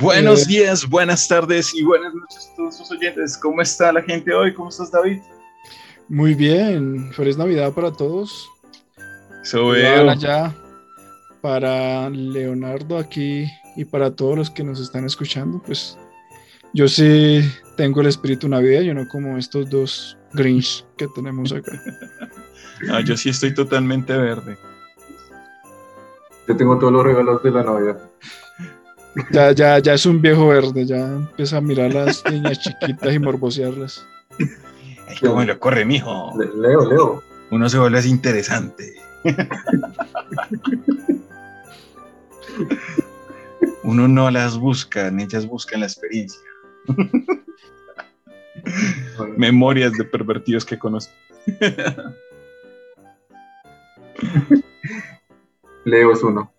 Buenos eh, días, buenas tardes y buenas noches a todos los oyentes. ¿Cómo está la gente hoy? ¿Cómo estás, David? Muy bien. Feliz Navidad para todos. Eso ya para Leonardo aquí y para todos los que nos están escuchando, pues yo sí tengo el espíritu navideño, no como estos dos Grinch que tenemos acá. yo sí estoy totalmente verde. Yo tengo todos los regalos de la Navidad. Ya, ya, ya es un viejo verde, ya empieza a mirar a las niñas chiquitas y morbosearlas. Ay, cómo lo corre, mijo. Leo, Leo. Uno se vuelve así interesante. Uno no las busca, ellas buscan la experiencia. Memorias de pervertidos que conozco. Leo es uno.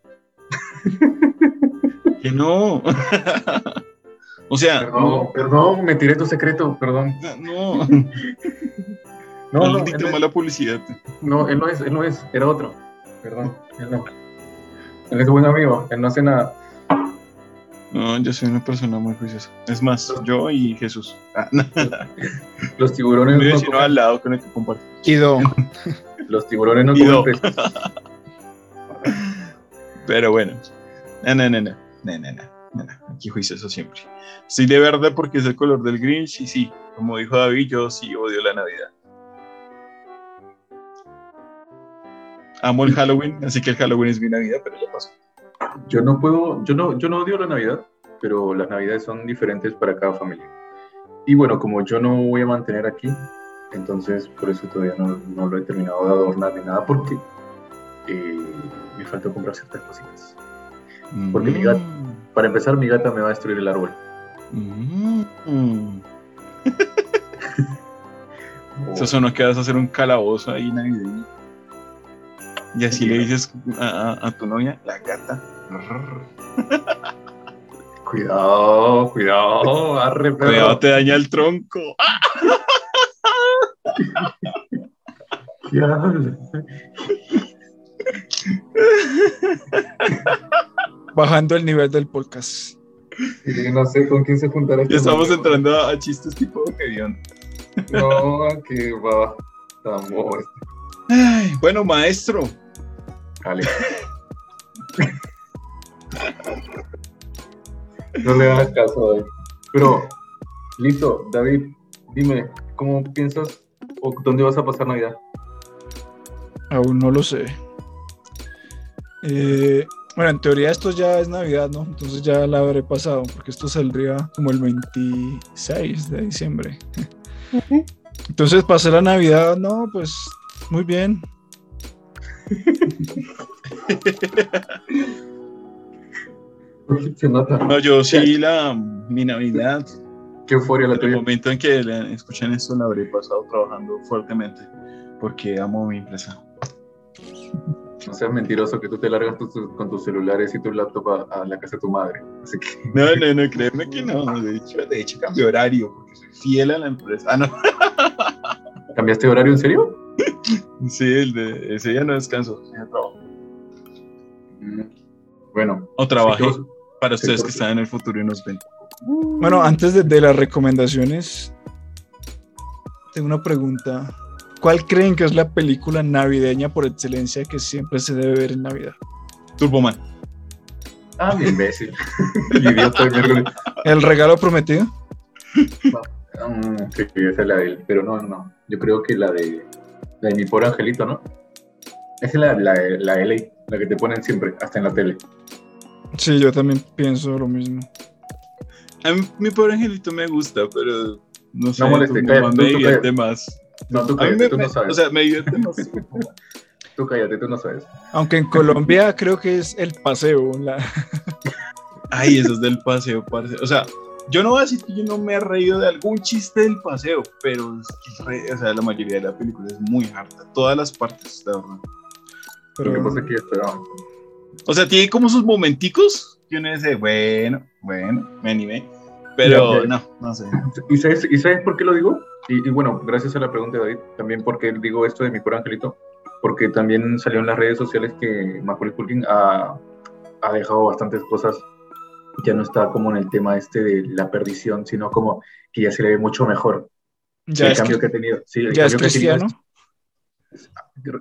Que no. o sea. Perdón, perdón, me tiré tu secreto, perdón. No. no, no. no mala publicidad. No, él no es, él no es, era otro. Perdón, él no. Él es buen amigo, él no hace nada. No, yo soy una persona muy juiciosa. Es más, yo y Jesús. Ah, Los tiburones no vecino al lado con el que comparto. Los tiburones no comen peces. Pero bueno. No, no, no, no. No, no, no. Aquí juicioso siempre. Estoy de verde porque es el color del Grinch y sí, como dijo David, yo sí odio la Navidad. Amo el Halloween, así que el Halloween es mi Navidad, pero ya pasó. Yo no puedo, yo no, yo no odio la Navidad, pero las Navidades son diferentes para cada familia. Y bueno, como yo no voy a mantener aquí, entonces por eso todavía no, no lo he terminado de adornar ni nada, porque eh, me falta comprar ciertas cositas. Porque mi gata, mm. para empezar, mi gata me va a destruir el árbol. Mm. Eso sonó que vas a hacer un calabozo ahí navideño. Y así le dices a, tu novia, la gata. Cuidado, cuidado, arre, Cuidado, te daña el tronco. Bajando el nivel del podcast. no sé con quién se juntará. Este ya estamos entrando a, chistes tipo Gedeon. No, que va. Estamos. Ay, bueno, maestro. Dale. no le hagas caso, David. Pero, listo, David, dime, ¿cómo piensas o dónde vas a pasar Navidad? Aún no lo sé. Eh, bueno, en teoría esto ya es Navidad, ¿no? Entonces ya la habré pasado, porque esto saldría como el 26 de diciembre. Entonces pasé la Navidad, no, pues muy bien. No, yo sí la mi Navidad. Qué euforia la tuya. El momento en que escuchan esto la habré pasado trabajando fuertemente porque amo mi empresa. No seas mentiroso que tú te largas con tus celulares y tu laptop a, la casa de tu madre. Así que... No, no, no, créeme que no. De hecho, de hecho cambio horario porque soy fiel a la empresa. Ah, no. ¿Cambiaste horario en serio? Sí, el de ese día no descanso, ya trabajo. Mm, bueno. O trabajé para ustedes que están en el futuro y nos ven. Bueno, antes de, de las recomendaciones, tengo una pregunta. ¿Cuál creen que es la película navideña por excelencia que siempre se debe ver en Navidad? Turboman. Ah, mi imbécil. ¿El regalo prometido? Um, sí, esa es la de él, pero no, no. Yo creo que la de, la de mi pobre angelito, ¿no? Esa es la, la, la de LA, la que te ponen siempre, hasta en la tele. Sí, yo también pienso lo mismo. A mí, mi pobre angelito me gusta, pero no sé, no moleste, me divierte más. No, tú cállate, tú no sabes. O sea, me divierte más. tú cállate, tú no sabes. Aunque en Colombia creo que es el paseo. La... Ay, eso es del paseo, parce. O sea, yo no voy a decir que yo no me he reído de algún chiste del paseo, pero o sea, la mayoría de la película es muy harta. Todas las partes, de verdad. Pero qué pasa aquí, esperaba. O sea, tiene como sus momenticos que uno dice, bueno, bueno, me animé. Pero no, no sé. ¿Y sabes, ¿Y sabes por qué lo digo? Y, bueno, gracias a la pregunta de David, también porque digo esto de mi puro angelito, porque también salió en las redes sociales que Macaulay Culkin ha, ha dejado bastantes cosas ya no está como en el tema este de la perdición, sino como que ya se le ve mucho mejor. Ya el es, cambio que ha tenido. Sí, el ya es que cristiano.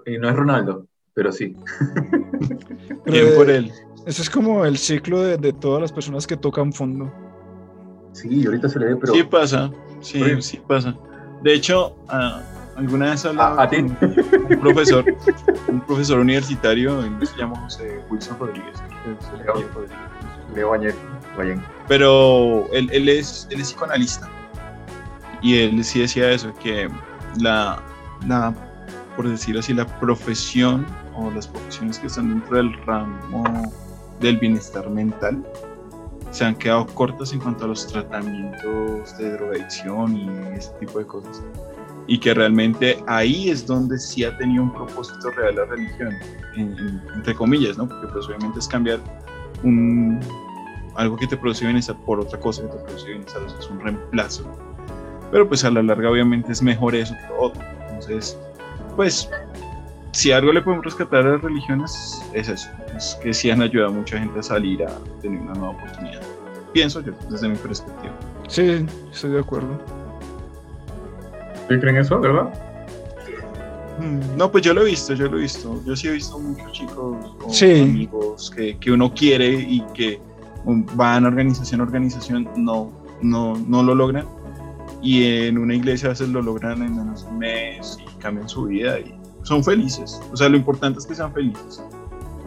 y no es Ronaldo, pero sí. Bien por él. Ese es como el ciclo de, de todas las personas que tocan fondo. Sí, ahorita se le ve, pero Sí pasa, sí, sí pasa. De hecho, ah, alguna vez hablaba ¿A- con un profesor, un profesor universitario, él se llama José Wilson Rodríguez. Leo pero él, él es, él es psicoanalista. Y él sí decía eso, que la, la, por decirlo así, la profesión o las profesiones que están dentro del ramo del bienestar mental se han quedado cortas en cuanto a los tratamientos de drogadicción y ese tipo de cosas. Y que realmente ahí es donde sí ha tenido un propósito real la religión, en- en- entre comillas, ¿no? Porque pues obviamente es cambiar un, algo que te produce bienestar por otra cosa que te produce bienestar, o sea, es un reemplazo. Pero pues a la larga obviamente es mejor eso que lo otro. Entonces, pues, si algo le podemos rescatar a las religiones es eso, es que sí han ayudado a mucha gente a salir a tener una nueva oportunidad. Pienso yo, desde mi perspectiva. Sí, estoy de acuerdo. ¿Sí creen eso, verdad? Mm, No, pues yo lo he visto, yo lo he visto. Yo sí he visto muchos chicos o Sí. amigos que, que uno quiere y que van organización a organización, no, no, no lo logran. Y en una iglesia a veces lo logran en menos de un mes y cambian su vida y son felices. O sea, lo importante es que sean felices.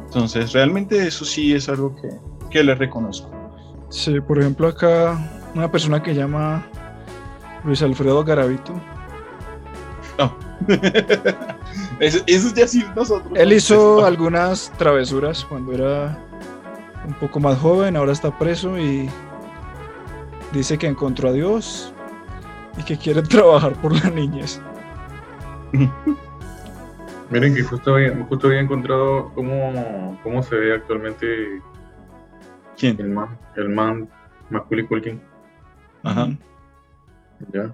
Entonces, realmente eso sí es algo que, que les reconozco. Sí, por ejemplo, acá una persona que llama Luis Alfredo Garavito. No. eso, eso ya sí nosotros. Él hizo algunas travesuras cuando era un poco más joven, ahora está preso y dice que encontró a Dios y que quiere trabajar por la niñez. Miren que justo había, justo había encontrado cómo, cómo se ve actualmente ¿Quién? el man, el man Macaulay Culkin. Ajá. Ya.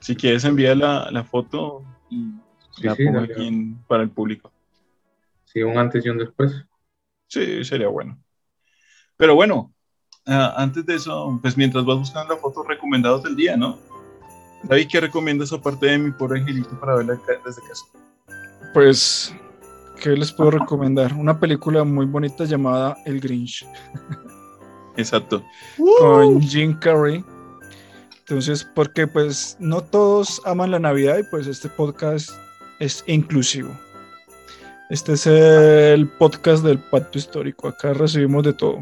Si quieres envía la, la foto y Sí, la sí, pongo aquí en- para el público. Sí, un antes y un después. Sí, sería bueno. Pero bueno, ah, antes de eso, pues mientras vas buscando la foto, recomendados del día, ¿no? David, ¿qué recomiendas aparte de mi pobre angelito para verla desde casa? Pues, ¿qué les puedo recomendar? Una película muy bonita llamada El Grinch, Exacto. con Jim Carrey. Entonces, porque pues no todos aman la Navidad y pues este podcast es inclusivo. Este es el podcast del pacto histórico. Acá recibimos de todo.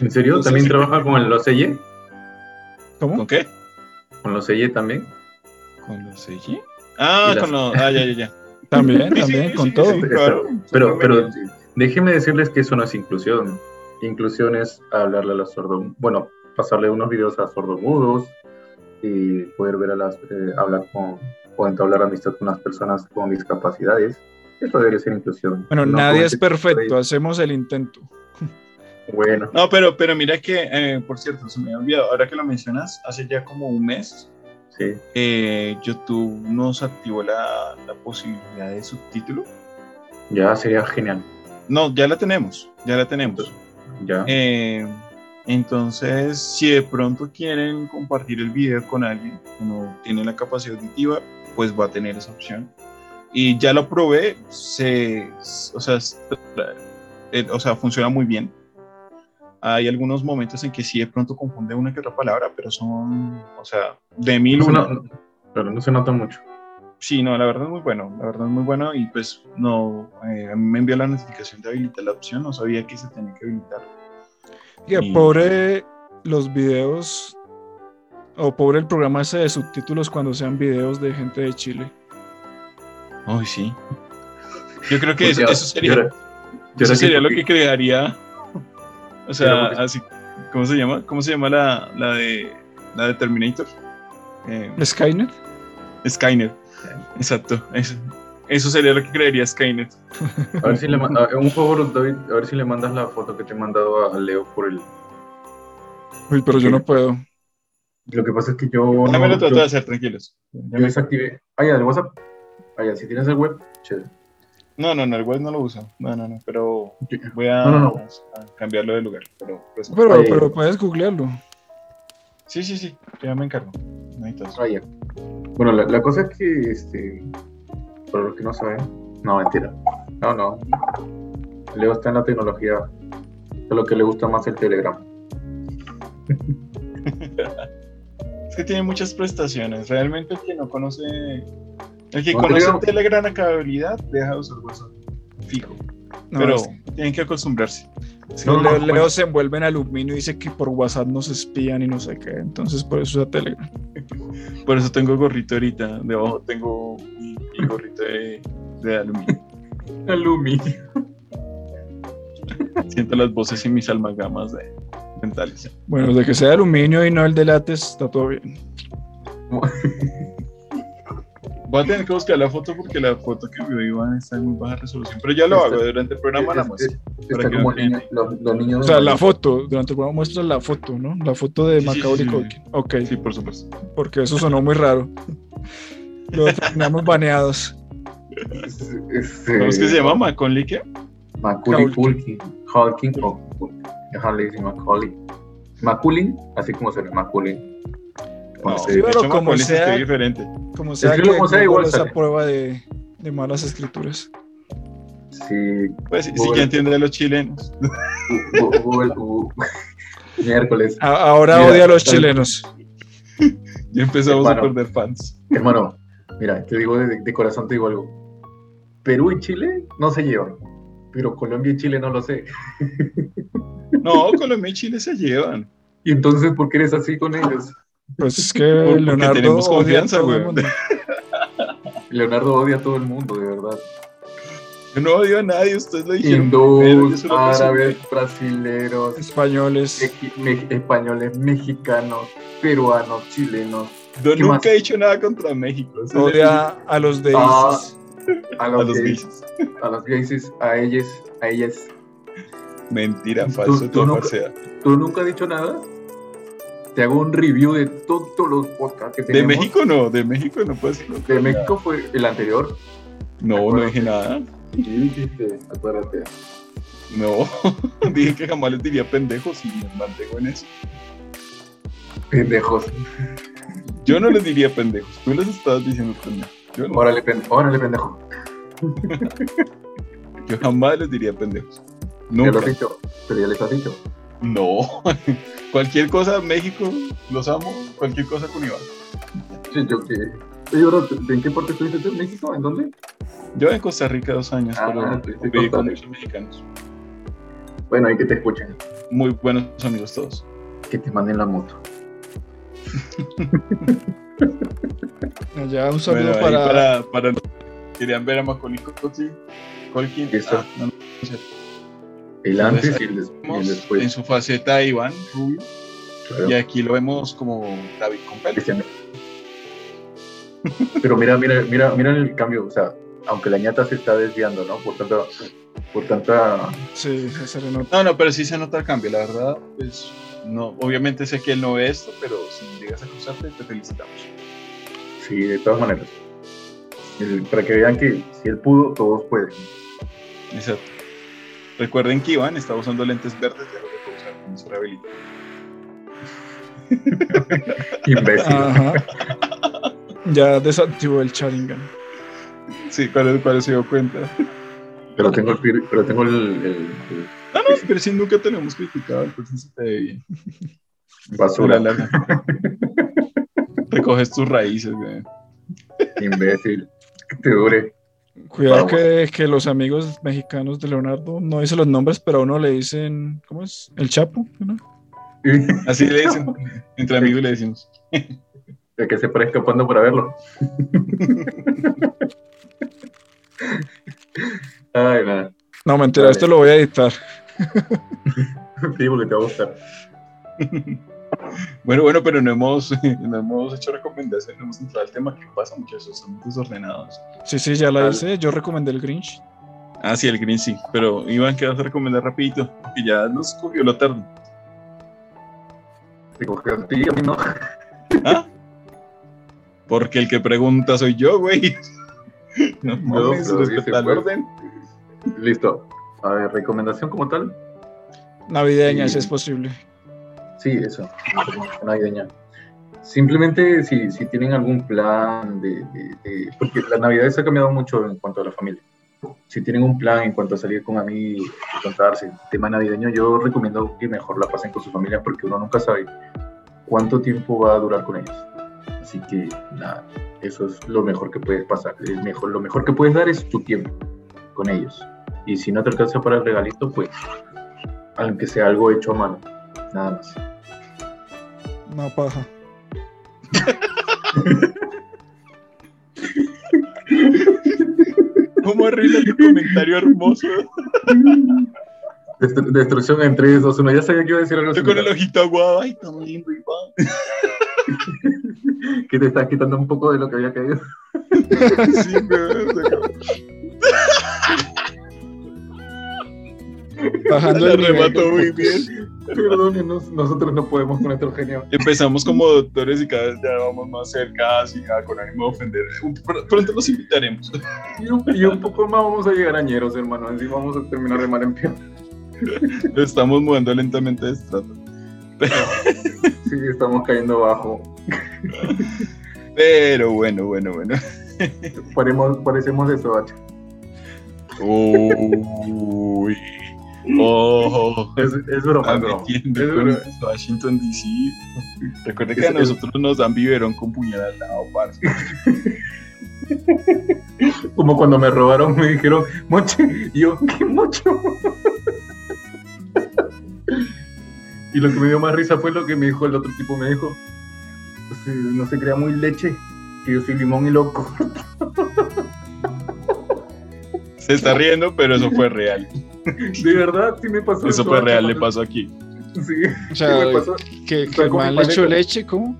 ¿En serio? Entonces, ¿También trabaja con el- los selle? ¿Cómo? ¿Con qué? ¿Con los selle también? ¿Con los CG? Ah, las- con los... Ah, ya, ya, ya. También, también, sí, con sí, todo. sí, claro. Pero, pero déjenme decirles que eso no es inclusión. Inclusión es hablarle a los sordos, bueno, pasarle unos videos a sordomudos y poder ver a las, eh, hablar con, o entablar amistad con las personas con discapacidades. Eso debería ser inclusión. Bueno, No nadie es perfecto, hacemos el intento. Bueno, No, pero, pero mira que, eh, por cierto, se me había olvidado, ahora que lo mencionas, hace ya como un mes, sí. eh, YouTube nos activó la, la posibilidad de subtítulo. Ya sería genial. No, ya la tenemos, ya la tenemos. Ya. Eh, entonces, si de pronto quieren compartir el video con alguien que no tiene la capacidad auditiva, pues va a tener esa opción. Y ya lo probé, se, o, sea, eh, o sea, funciona muy bien. Hay algunos momentos en que sí de pronto confunde una que otra palabra, pero son, o sea, de mil no, una. no- pero no se nota mucho. Sí, no, la verdad es muy bueno, la verdad es muy bueno y pues no, eh, a mí me envió la notificación de habilitar la opción, no sabía que se tenía que habilitar. Que Y- pobre los videos, o pobre el programa ese de subtítulos cuando sean videos de gente de Chile. Ay, sí. Yo creo que Porque eso, ahora- eso sería, y ahora- y eso sería sí, lo que crearía. O sea, porque- así, ¿cómo se llama? ¿Cómo se llama la, la de la de Terminator? Eh, Skynet. Skynet. Exacto. Eso, eso sería lo que crearía Skynet. A ver si le ma- a- un favor, David, a ver si le mandas la foto que te he mandado a Leo por el. Uy, pero yo no puedo. Lo que pasa es que yo. Me lo trato yo- de hacer, tranquilos. Ya Yo me- desactivé. Ah, ya, el WhatsApp. Ah, ya, si tienes el web, chévere. No, no, no, el web no lo uso. No, no, no, pero voy a, No, no, no. a cambiarlo de lugar. Pero, pues, Pero, puedes googlearlo. sí, sí, sí, ya me encargo. No hay tos. Ah, ya. Bueno, la, la cosa es que, este, para los que no saben, no, mentira. No, no. Leo está en la tecnología, solo que le gusta más el Telegram. Es que tiene muchas prestaciones. Realmente el que no conoce. El que No, conoce Telegram- Telegram a cabalidad deja de usar WhatsApp. Fijo. No, pero es- tienen que acostumbrarse. no, no, Leo. Leo se envuelve en aluminio y dice que por WhatsApp nos espían y no sé qué. Entonces por eso usa Telegram. Por eso tengo gorrito ahorita. Debajo tengo mi, mi gorrito de, de aluminio. Aluminio. Siento las voces y mis almagamas de mentales. Bueno, de que sea de aluminio y no el de látex, está todo bien. Voy a tener que buscar la foto porque la foto que vio Iván está en muy baja resolución. Pero ya lo Está- hago durante el programa. La Es- muestro. es- para Está que como vean. niño- los, los niños. O sea, la foto, durante el programa muestra la foto, ¿no? La foto de Sí, Macaulay sí, sí. Culkin. Ok, Sí, por supuesto. porque eso sonó muy raro. Lo terminamos baneados. ¿Cómo es que se llama? ¿Macaulay qué? Macaulay Culkin. Culkin. O dicen Macaulay. Macaulay, así como se llama Macaulay. No, Sí, pero como sea- diferente. Como sea que como sea, Google igual esa prueba de, de malas escrituras. Sí, Pues sí, sí Google. ya entiende a los chilenos. Google, miércoles. A- ahora Mira, odia a los tal- chilenos. Ya empezamos a Hermano. perder fans. Hermano, mira, te digo de, de corazón, te digo algo. Perú y Chile no se llevan, pero Colombia y Chile no lo sé. No, Colombia y Chile se llevan. Y entonces, ¿por qué eres así con ellos? Pues es que porque Leonardo tenemos confianza, güey. Leonardo odia a todo el mundo, de verdad. Yo no odio a nadie, ustedes lo dijeron. solo árabes, brasileros, Españoles. meji- me- españoles, mexicanos, peruanos, chilenos, Yo ¿Qué nunca más? he dicho nada contra México. Odia a los de Ah, ISIS. a a los, los gays, gays. a los gays, a ellos, a ellas. Mentira, falso, tú todo nunca- falsedad. ¿Tú nunca has dicho nada? Te hago un review de todos los podcasts que De tenemos. México no, de México no puedes decirlo. De México fue el anterior. No, no dije nada. Sí, dijiste, acuérdate. No, dije que jamás les diría pendejos y me mantengo en eso. Pendejos. Yo no les diría pendejos, tú les estabas diciendo pendejos. Yo, no, Órale, pen- órale, pendejo. yo jamás les diría pendejos. Ya lo Nunca. has dicho, pero ya les has dicho. No. Cualquier cosa, México, los amo. Cualquier cosa con Iván. Sí, yo que. Oye, bro, ¿en qué parte estuviste tú? ¿En México? ¿En dónde? Yo en Costa Rica dos años, Ah, pero viví con muchos mexicanos. Bueno, ahí que te escuchen. Muy buenos amigos todos. Que te manden la moto. Allá un saludo Bueno, para, para, para querían ver a Macaulay Culkin. Colkin. Listo. Ah, no, no, El Entonces, antes y el, des- y el vemos en después. su faceta Iván Rubio. claro. Y aquí lo vemos como David con pelo. Cristiano. Pero mira, mira, mira, mira el cambio. O sea, aunque la ñata se está desviando, ¿no? Por tanta. Por tanta. Sí, se le nota. No, no, pero sí se nota el cambio, la verdad. Pues, no, obviamente sé que él no ve esto, pero si llegas a cruzarte, te felicitamos. Sí, de todas maneras. El- para que vean que si él pudo, todos pueden. Exacto. Recuerden que Iván está usando lentes verdes, ya lo dejó usar con. Imbécil. Ajá. Ya desactivó el Sharingan. Sí, ¿cuál, cuál se dio cuenta? Pero tengo el, pero tengo el, el- el No, no, pero si nunca tenemos criticado, entonces se te ve bien. basura. Recoges tus raíces, güey. Imbécil. Que te dure. Cuidado que, que los amigos mexicanos de Leonardo no dicen los nombres, pero a uno le dicen, ¿cómo es? El Chapo, ¿no? Así le dicen. Entre amigos le decimos. De que se para escapando para verlo. Ay, nada. No, mentira, Vale. esto lo voy a editar. Sí, porque te va a gustar. Bueno, bueno, pero no hemos, no hemos hecho recomendaciones, no hemos entrado al tema. ¿Qué pasa, muchachos? Son desordenados. Sí, sí, ya la hice. Yo recomendé el Grinch. Ah, sí, el Green sí. Pero Iván, ¿qué vas a recomendar rapidito? Porque ya nos cogió lo tarde. Te cogió a ti, a mí no. ¿Ah? Porque el que pregunta soy yo, güey. No, No, mames, pero respeta dice, el pues. orden. Listo. A ver, recomendación como tal. Navideña, Sí. si es posible. Sí, eso. Navideña. Simplemente si, si tienen algún plan de, Porque la Navidad se ha cambiado mucho en cuanto a la familia. Si tienen un plan en cuanto a salir con amigos, encontrarse, tema navideño, yo recomiendo que mejor la pasen con su familia porque uno nunca sabe cuánto tiempo va a durar con ellos. Así que nada, eso es lo mejor que puedes pasar. Es mejor, lo mejor que puedes dar es tu tiempo con ellos. Y si no te alcanza para el regalito, pues aunque sea algo hecho a mano, nada más. No paja. ¿Cómo arregla tu comentario hermoso? Destru- destrucción en 3, 2, 1. Ya sabía que iba a decir algo Yo con el ojito aguado, ay, tan lindo, Iván. Que te estás quitando un poco de lo que había caído. Sí, güey, o sea, Bajando el remató muy bien. Perdónenos, nosotros no podemos con nuestro genio. Empezamos como doctores y cada vez ya vamos más cerca, así, con ánimo de ofender. Pr- Pronto los invitaremos. Y un, y un poco más vamos a llegar a ñeros, hermano. Así vamos a terminar de mal en peor. Lo estamos mudando lentamente de estrato. Sí, estamos cayendo bajo. Pero bueno, bueno, bueno. Paremos, parecemos de Soacha. Uy. Oh. Es, es broma, es broma. metiendo Es. Washington DC. Recuerde que Es- a nosotros nos dan biberón con puñal al lado, parce. Como cuando me robaron, me dijeron, moche. Y yo, ¿qué mocho? y lo que me dio más risa fue lo que me dijo el otro tipo. Me dijo, "Sí, no se crea muy leche, que yo soy limón y loco. Se está riendo, pero eso fue real. De verdad, sí me pasó. Eso fue real, le pasó aquí. Sí, O sí sea, me pasó. que, que mal hecho leche, ¿cómo?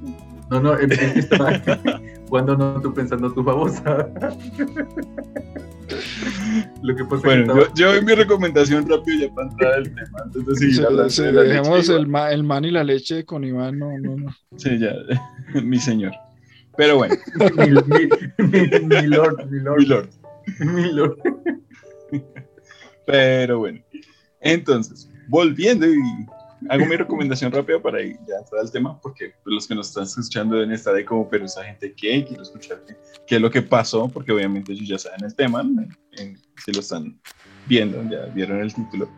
No, no, es que estaba cuando no tú pensando tu babosa. Lo que pasa es que Bueno, estaba- yo, yo doy mi recomendación rápido ya para entrar al tema. Antes de seguir Se- hablando se- de la dejemos el, ma- el man y la leche con Iván, no, no, no. Sí, ya, mi señor. Pero bueno, mi, mi- mi- mi lord, mi lord, mi lord. mi lord. Pero bueno. Entonces, volviendo y hago mi recomendación rápida para ir ya entrar al tema, porque los que nos están escuchando deben estar ahí como, pero esa gente qué, quiero escuchar qué, es lo que pasó, porque obviamente ellos ya saben el tema. En- si lo están viendo, ya vieron el título.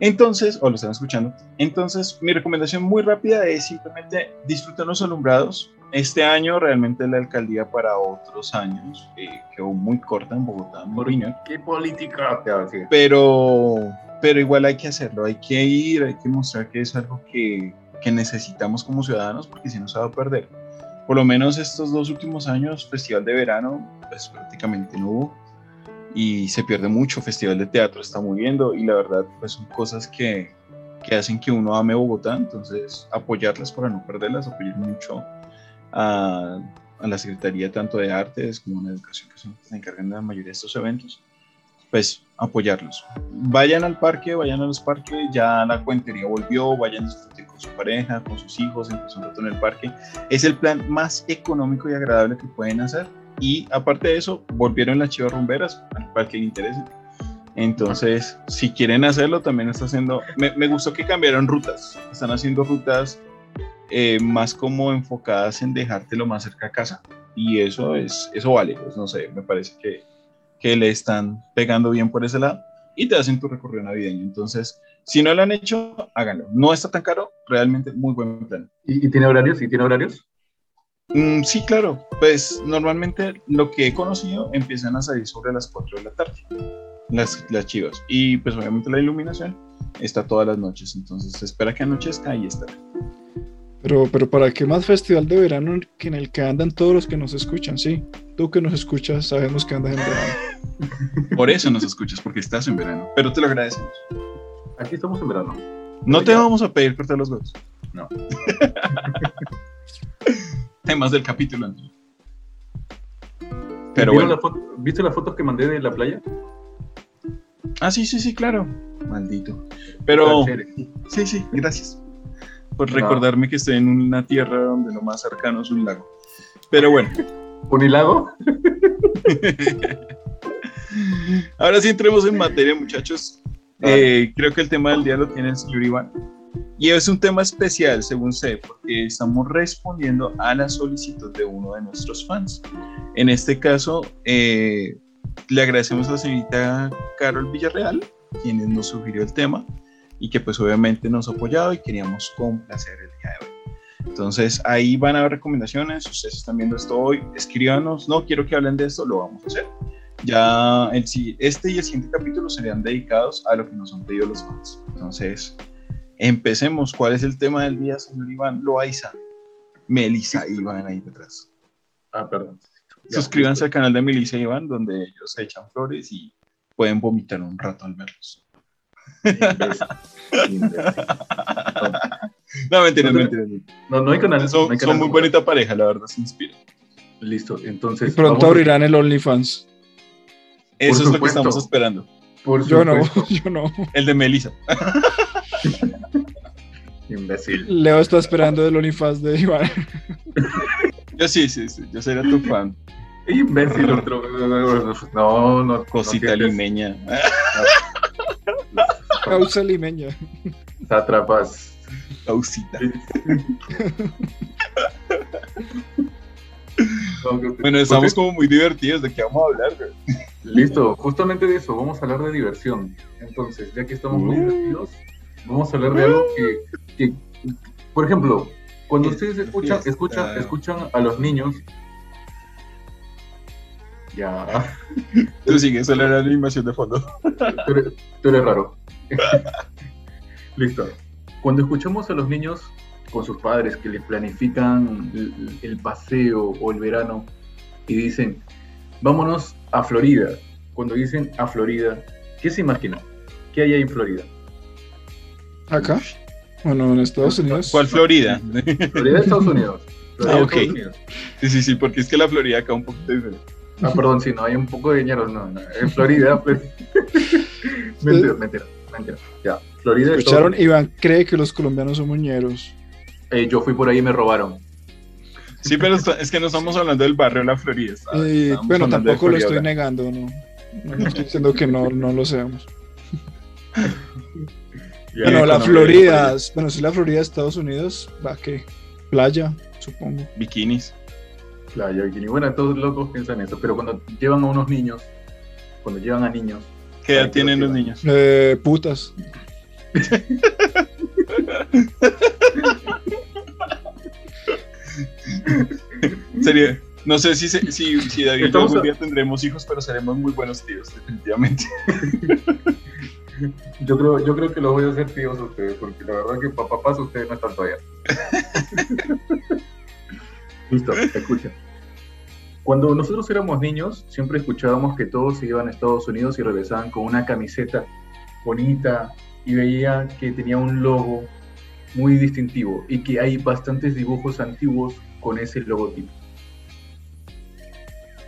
Entonces, o lo están escuchando. Entonces, mi recomendación muy rápida es simplemente disfruten los alumbrados. Este año realmente la alcaldía para otros años eh, quedó muy corta en Bogotá, en Moriñón ¿Qué política? Sí. pero, pero igual hay que hacerlo, hay que ir, hay que mostrar que es algo que, que necesitamos como ciudadanos porque si no se va a perder. Por lo menos estos dos últimos años, Festival de Verano, pues prácticamente no hubo y se pierde mucho, Festival de Teatro está muriendo y la verdad pues son cosas que, que hacen que uno ame Bogotá, entonces apoyarlas para no perderlas, apoyar mucho a, la Secretaría tanto de Artes como de Educación que son se encargan de la mayoría de estos eventos pues apoyarlos. Vayan al parque, vayan a los parques, ya la cuentería volvió, vayan a disfrutar con su pareja, con sus hijos, empezó un rato en el parque. Es el plan más económico y agradable que pueden hacer. Y aparte de eso, volvieron las chivas rumberas, al cual que interese. Entonces, si quieren hacerlo, también está haciendo. Me, me gustó que cambiaron rutas. Están haciendo rutas eh, más como enfocadas en dejártelo más cerca a casa. Y eso es, eso vale. Pues no sé, me parece que, que le están pegando bien por ese lado y te hacen tu recorrido navideño. Entonces, si no lo han hecho, háganlo. No está tan caro, realmente muy buen plan. ¿Y, y tiene horarios? ¿Y tiene horarios? Mm, sí, claro. Pues normalmente lo que he conocido empiezan a salir sobre las 4 de la tarde, las, las chivas. Y pues obviamente la iluminación está todas las noches. Entonces se espera que anochezca y está. Pero, pero ¿para qué más festival de verano que en el que andan todos los que nos escuchan? Sí, tú que nos escuchas sabemos que andas en verano. Por eso nos escuchas, porque estás en verano. Pero te lo agradecemos. Aquí estamos en verano. No te Ya. vamos a pedir cortar los huevos. No. Temas del capítulo. Pero ¿Vieron bueno. la foto- ¿Viste las fotos que mandé de la playa? Ah, sí, sí, sí, claro. Maldito. Pero sí, sí, gracias por No. recordarme que estoy en una tierra donde lo más cercano es un lago. Pero bueno, ¿Unilago? Ahora sí entremos en materia, muchachos. Eh, creo que el tema del día lo tiene el señor Iván. Y es un tema especial, según sé, porque estamos respondiendo a la solicitud de uno de nuestros fans. En este caso, eh, le agradecemos a la señorita Carol Villarreal, quien nos sugirió el tema y que pues obviamente nos ha apoyado y queríamos complacer el día de hoy. Entonces ahí van a haber recomendaciones, ustedes están viendo esto hoy, escríbanos, no quiero que hablen de esto, lo vamos a hacer. Ya el, este y el siguiente capítulo serían dedicados a lo que nos han pedido los fans. Entonces, empecemos. ¿Cuál es el tema del día, señor Iván Loaiza? Melissa Iván ahí detrás. Ah, perdón. Suscríbanse al canal de Melissa Iván, donde ellos echan flores y pueden vomitar un rato al verlos. No, mentira, mentira. No, no hay canal. Son, no hay son muy bonita pareja, la verdad, se inspiran. Listo, entonces. Y pronto abrirán el OnlyFans. Eso es lo que estamos esperando. Por yo no, yo no. El de Melissa. Imbécil. Leo está esperando el OnlyFans de Iván. Yo sí, sí, sí. Yo sería tu fan. Imbécil, otro. No, no. Cosita no limeña. Causa limeña. Sátrapas. Causita. bueno, estamos como muy divertidos. ¿De qué vamos a hablar? Güey? Listo, justamente de eso. Vamos a hablar de diversión. Entonces, ya que estamos muy divertidos, vamos a hablar de algo que, que por ejemplo, cuando ustedes escuchan, escuchan, escuchan a los niños. Ya. Tú sigues, solo la animación de fondo. Tú eres, tú eres raro. Listo. Cuando escuchamos a los niños con sus padres que les planifican el, el, paseo o el verano y dicen, vámonos a Florida. Cuando dicen a Florida, ¿qué se imaginan? ¿Qué hay ahí en Florida? ¿Acá? Bueno, en Estados Unidos. ¿Cuál Florida? Florida, Estados Unidos. Florida, ah, ok. Estados Unidos. Sí, sí, sí, porque es que la Florida acá un poquito diferente. Ah, perdón, si no hay un poco de dinero, no, no. En Florida, Florida. mentira, mentira, Ya, Florida. Escucharon, Iván cree que los colombianos son muñeros. Eh, yo fui por ahí y me robaron. Sí, pero es que no estamos hablando del barrio de la Florida. Eh, bueno, tampoco lo estoy negando, no. No estoy diciendo que no, no lo seamos. bueno, la Florida, bueno, si la Florida de Estados Unidos, va que playa, supongo. Bikinis. Playa, bikini. Bueno, todos locos piensan eso, pero cuando llevan a unos niños, cuando llevan a niños. ¿Qué edad tienen los niños? Eh, putas. Sería, no sé si, si, si David y algún día tendremos hijos, pero seremos muy buenos tíos, definitivamente. Yo creo, yo creo que los voy a hacer tíos a ustedes, porque la verdad que para papás ustedes no están todavía. Listo, escuchen. Cuando nosotros éramos niños, siempre escuchábamos que todos se iban a Estados Unidos y regresaban con una camiseta bonita y veía que tenía un logo muy distintivo y que hay bastantes dibujos antiguos con ese logotipo.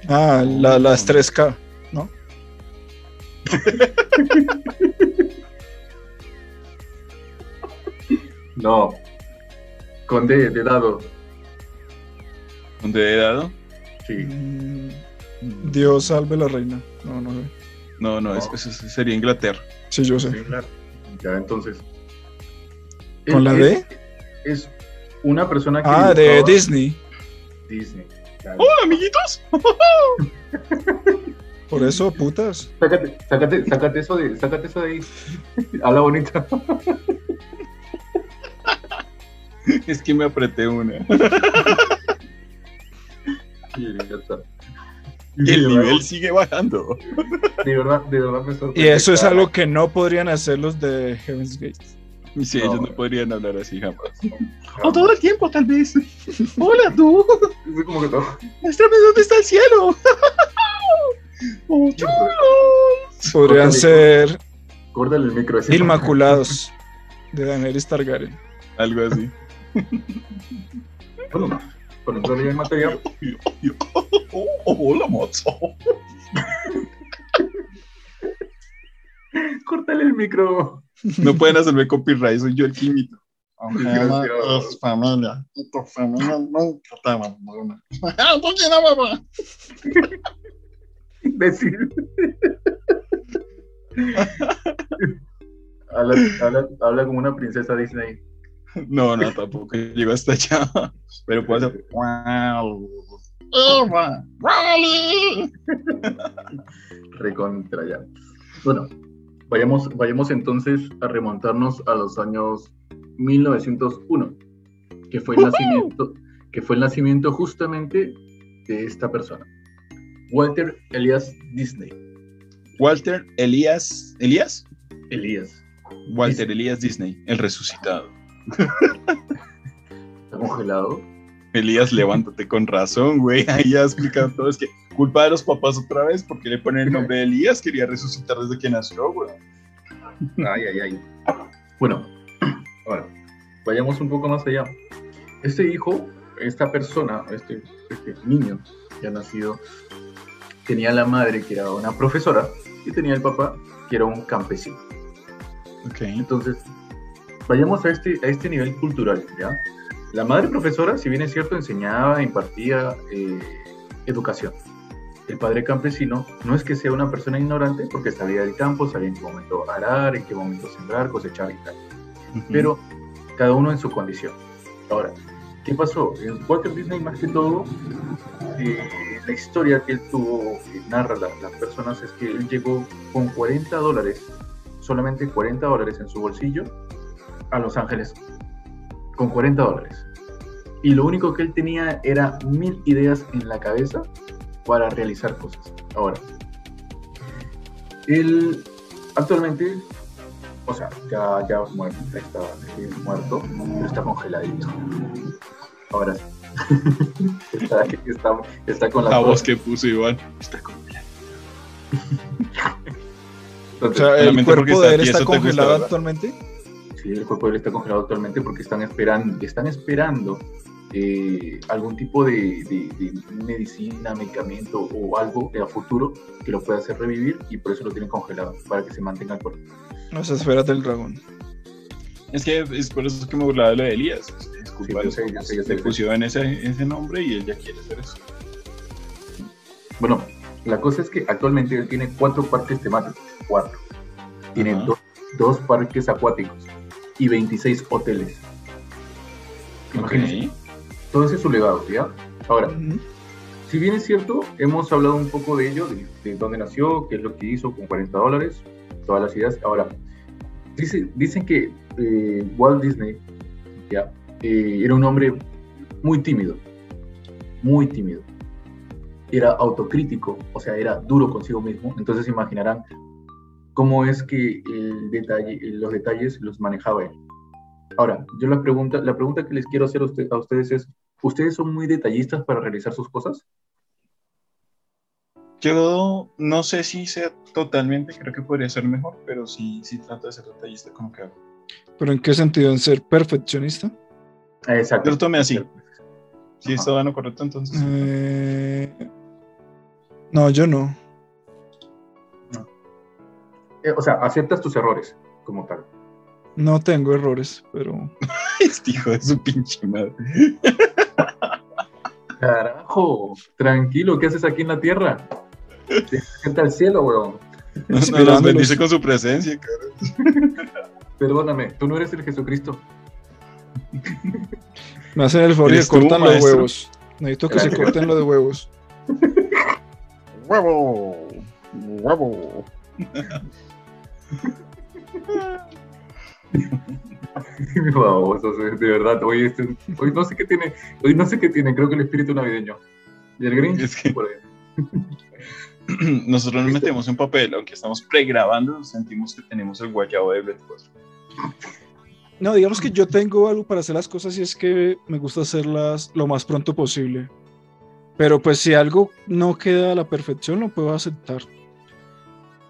Ah, la, las 3K, ¿no? no. Con D de dado. ¿Con D de dado? Sí. Mm, Dios salve la reina. No, no sé. No, no, no. Es, eso sería Inglaterra. Sí, yo sé. Ya, entonces. ¿Con la D? Es una persona que. Ah, de Disney. Disney. Claro. ¡Hola, amiguitos! Por eso, putas. Sácate, sácate, sácate eso de, sácate eso de ahí. Habla bonita. es que me apreté una. y, el nivel sigue bajando. De verdad, de verdad me sorprende. Y eso es algo que no podrían hacer los de Heaven's Gate. Sí, no, ellos no podrían hablar así jamás. O todo el tiempo, tal vez. Hola, tú. Es como que todo. Muéstrame dónde está el cielo. Oh, Podrían ser Córtale el micro. Ese Inmaculados de Daenerys Targaryen. Algo así. Bueno, con entrar en materia. Oh, hola, mozo. Córtale el micro. No pueden hacerme copyright, soy yo el químico. Familia. ¿Por papá? imbécil. habla, habla, habla como una princesa Disney. No, no, tampoco llegó hasta allá. Pero puede hacer. Recontra ya. Bueno, vayamos, vayamos entonces a remontarnos a los años 1901, que fue el nacimiento, que fue el nacimiento justamente de esta persona, Walter Elias Disney. Walter Elías. ¿Elías? Elías. Walter Elías Disney, el resucitado. ¿Está congelado? Elías, levántate con razón, güey. Ahí ya explicado todo. Es que culpa de los papás otra vez porque le ponen el nombre de Elías. Quería resucitar desde que nació, güey. Ay, ay, ay. Bueno, ahora, vayamos un poco más allá. Este hijo, esta persona, este, este niño que ha nacido, tenía la madre que era una profesora y tenía el papá que era un campesino. Ok. Entonces, vayamos a este, a este nivel cultural, ¿ya? La madre profesora, si bien es cierto, enseñaba, impartía eh, educación. El padre campesino no es que sea una persona ignorante porque sabía del campo, sabía en qué momento arar, en qué momento sembrar, cosechar y tal. Pero cada uno en su condición. Ahora, ¿qué pasó? En Walter Disney, más que todo, eh, la historia que él tuvo, que narra la- las personas, es que él llegó con 40 dólares, solamente 40 dólares en su bolsillo, a Los Ángeles. Con 40 dólares. Y lo único que él tenía era mil ideas en la cabeza para realizar cosas. Ahora, él actualmente, o sea, ya, ya muerto, ya está muerto, pero está congeladito. Ahora sí. está, está, está con la La voz que puso Iván. Está con- O sea, el cuerpo de él está congelado ¿verdad? actualmente. El cuerpo de él está congelado actualmente porque están esperando, están esperando eh, algún tipo de, de- de medicina, medicamento o algo a futuro que lo pueda hacer revivir y por eso lo tienen congelado, para que se mantenga el cuerpo. No se espérate el dragón. Es que es por eso que me burlaba de lo de Elías. Es que es culpa Sí, de yo los sé, yo papás. sé, yo sé, Le yo sé. pusieron ese, ese nombre y él ya quiere hacer eso. Bueno, la cosa es que actualmente él tiene cuatro parques temáticos, cuatro. Tiene dos, dos parques acuáticos y 26 hoteles. Imagínense, todo ese es su legado, ¿ya? Ahora. Si bien es cierto, hemos hablado un poco de ello, de, de dónde nació, qué es lo que hizo con 40 dólares, todas las ideas. Ahora, dice- dicen que eh, Walt Disney ya, eh, era un hombre muy tímido, muy tímido. Era autocrítico, o sea, era duro consigo mismo. Entonces imaginarán cómo es que el detalle, los detalles los manejaba él. Ahora, yo la pregunta, la pregunta que les quiero hacer a, usted- a ustedes es, ¿Ustedes son muy detallistas para realizar sus cosas? Yo no sé si sea totalmente, creo que podría ser mejor, pero sí, sí trato de ser detallista como que hago. ¿Pero en qué sentido? ¿En ser perfeccionista? Exacto. Yo lo tomé así. Sí, Ajá. estaba en lo correcto entonces. Eh, No, yo no. Eh, o sea, aceptas tus errores como tal. No tengo errores, pero Este hijo de su pinche madre. Carajo, tranquilo, ¿qué haces aquí en la tierra? Te acerca al cielo, weón. No, no, nos bendice con su presencia, cara. Perdóname, tú no eres el Jesucristo. me hacen el favor y ¿Eres se cortan los huevos. Necesito que se corten los de huevos. ¡Huevo! ¡Huevo! Eh, de verdad. Hoy, este- hoy no sé qué tiene, hoy no sé qué tiene, creo que el espíritu navideño. ¿Y el Grinch? Es que- Por ahí. Nosotros nos metemos en papel, aunque estamos pregrabando, sentimos que tenemos el guayabo de Bled 4. No, digamos que yo tengo algo para hacer las cosas y es que me gusta hacerlas lo más pronto posible. Pero pues si algo no queda a la perfección, lo puedo aceptar.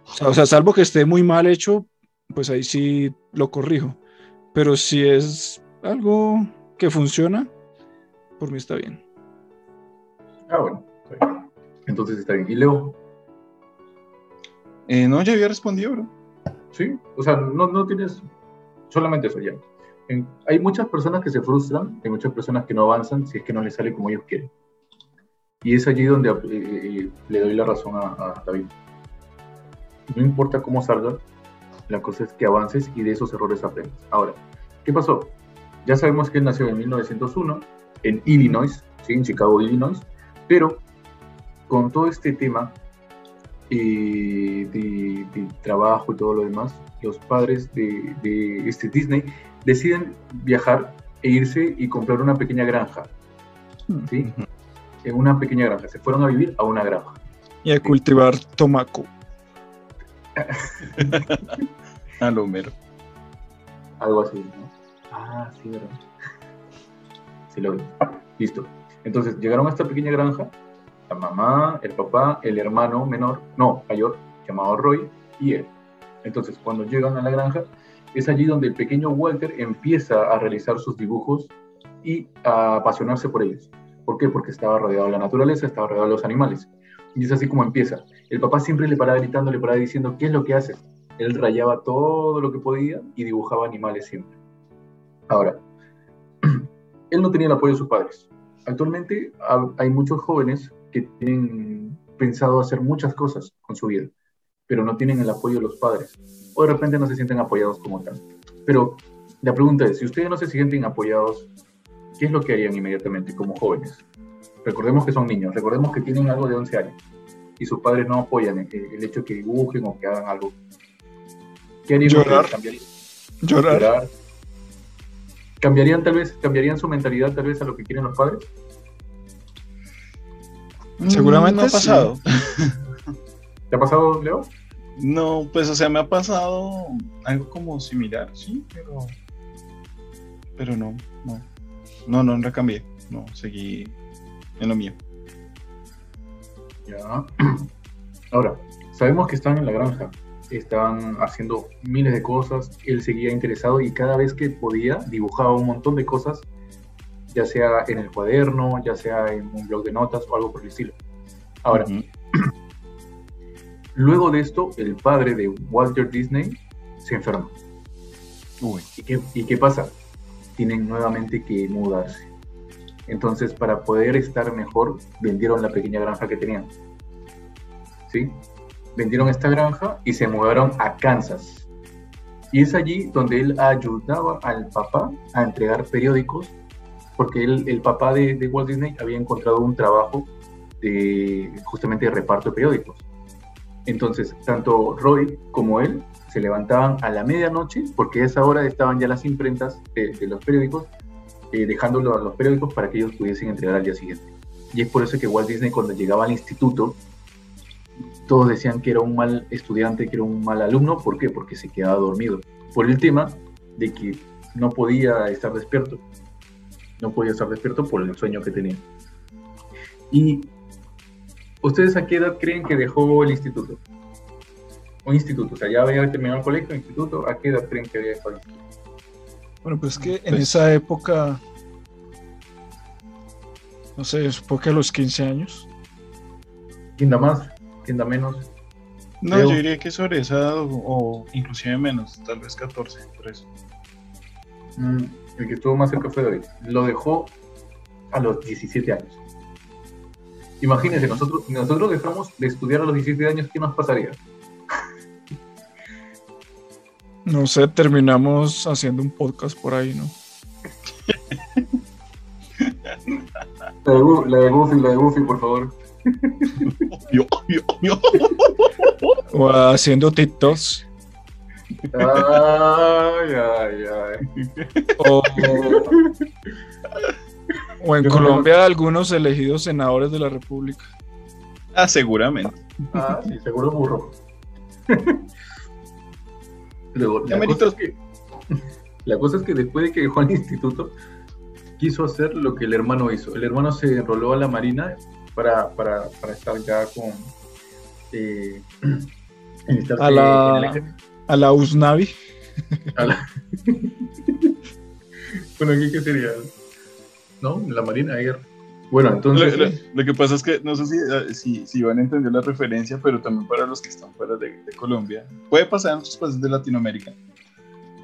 O sea, o sea, salvo que esté muy mal hecho, pues ahí sí lo corrijo. Pero si es algo que funciona, por mí está bien. Ah, bueno. Entonces está bien. ¿Y Leo? Eh, no, ya había respondido, bro. Sí, o sea, no, no tienes solamente eso ya. En- hay muchas personas que se frustran, hay muchas personas que no avanzan si es que no les sale como ellos quieren. Y es allí donde eh, eh, le doy la razón a, a David. No importa cómo salga, la cosa es que avances y de esos errores aprendes. Ahora, ¿qué pasó? Ya sabemos que él nació en 1901 en Illinois, ¿sí? en Chicago, Illinois, pero con todo este tema eh, de, de, trabajo y todo lo demás, los padres de, de, este Disney deciden viajar e irse y comprar una pequeña granja. ¿sí? En una pequeña granja. Se fueron a vivir a una granja. Y a cultivar tomaco. a lo mero. Algo así, ¿no? Ah, sí, ¿verdad? Sí, lo vi. Listo. Entonces, llegaron a esta pequeña granja, la mamá, el papá, el hermano menor, no, mayor, llamado Roy, y él. Entonces, cuando llegan a la granja, es allí donde el pequeño Walter empieza a realizar sus dibujos y a apasionarse por ellos. ¿Por qué? Porque estaba rodeado de la naturaleza, estaba rodeado de los animales. Y es así como empieza. El papá siempre le paraba gritando, le paraba diciendo, ¿qué es lo que haces? Él rayaba todo lo que podía y dibujaba animales siempre. Ahora, él no tenía el apoyo de sus padres. Actualmente hay muchos jóvenes que tienen pensado hacer muchas cosas con su vida, pero no tienen el apoyo de los padres. O de repente no se sienten apoyados como tal. Pero la pregunta es, si ustedes no se sienten apoyados, ¿qué es lo que harían inmediatamente como jóvenes? Recordemos que son niños, recordemos que tienen algo de 11 años y sus padres no apoyan el, el hecho que dibujen o que hagan algo. ¿Qué harían? Llorar. Llorar. Llorar. ¿Cambiarían tal vez, cambiarían su mentalidad tal vez a lo que quieren los padres? Seguramente me ha pasado. ¿Te ha pasado, Leo? No, pues o sea, me ha pasado algo como similar, sí, pero pero no, no. No, no, no cambié. No, seguí en lo mío. Ya. Ahora, sabemos que están en la granja, estaban haciendo miles de cosas, él seguía interesado y cada vez que podía dibujaba un montón de cosas, ya sea en el cuaderno, ya sea en un blog de notas o algo por el estilo. Ahora, uh -huh. luego de esto, el padre de Walter Disney se enferma. Uy. ¿Y, qué, ¿Y qué pasa? Tienen nuevamente que mudarse. Entonces, para poder estar mejor, vendieron la pequeña granja que tenían. ¿Sí? Vendieron esta granja y se mudaron a Kansas. Y es allí donde él ayudaba al papá a entregar periódicos, porque el papá de, Walt Disney había encontrado un trabajo de, justamente de reparto de periódicos. Entonces, tanto Roy como él se levantaban a la medianoche, porque a esa hora estaban ya las imprentas de los periódicos, eh, dejándolo a los periódicos para que ellos pudiesen entregar al día siguiente. Y es por eso que Walt Disney cuando llegaba al instituto, todos decían que era un mal estudiante, que era un mal alumno. ¿Por qué? Porque se quedaba dormido. Por el tema de que no podía estar despierto. No podía estar despierto por el sueño que tenía. ¿Y ustedes a qué edad creen que dejó el instituto? Un instituto, o sea, ya había terminado el colegio, el instituto, ¿a qué edad creen que había dejado el instituto? Bueno, pues que en pues, esa época, no sé, supongo que a los 15 años. ¿Quién da más? ¿Quién da menos? No, Leo. yo diría que sobre esa edad o, o, inclusive menos, tal vez 14, por eso. Mm, el que estuvo más cerca fue David. Lo dejó a los 17 años. Imagínense, nosotros, si nosotros dejamos de estudiar a los 17 años, ¿qué nos pasaría? No sé, terminamos haciendo un podcast por ahí, ¿no? La de, la de Goofy, la de Goofy, por favor. Yo, yo, yo. O haciendo TikToks. Ay, ay, ay. O, o en yo Colombia, no... algunos elegidos senadores de la República. Ah, seguramente. Ah, sí, seguro burro. Luego, la, cosa es que, la cosa es que después de que dejó el instituto, quiso hacer lo que el hermano hizo. El hermano se enroló a la Marina para, para, para estar ya con... Eh, a, la, a la USNAVI. A la... bueno, ¿qué, ¿qué, sería? ¿No? La Marina Air. Bueno, entonces... Lo, lo, lo, que pasa es que no sé si, eh, si, si, van a entender la referencia, pero también para los que están fuera de, de Colombia, puede pasar en otros países de Latinoamérica,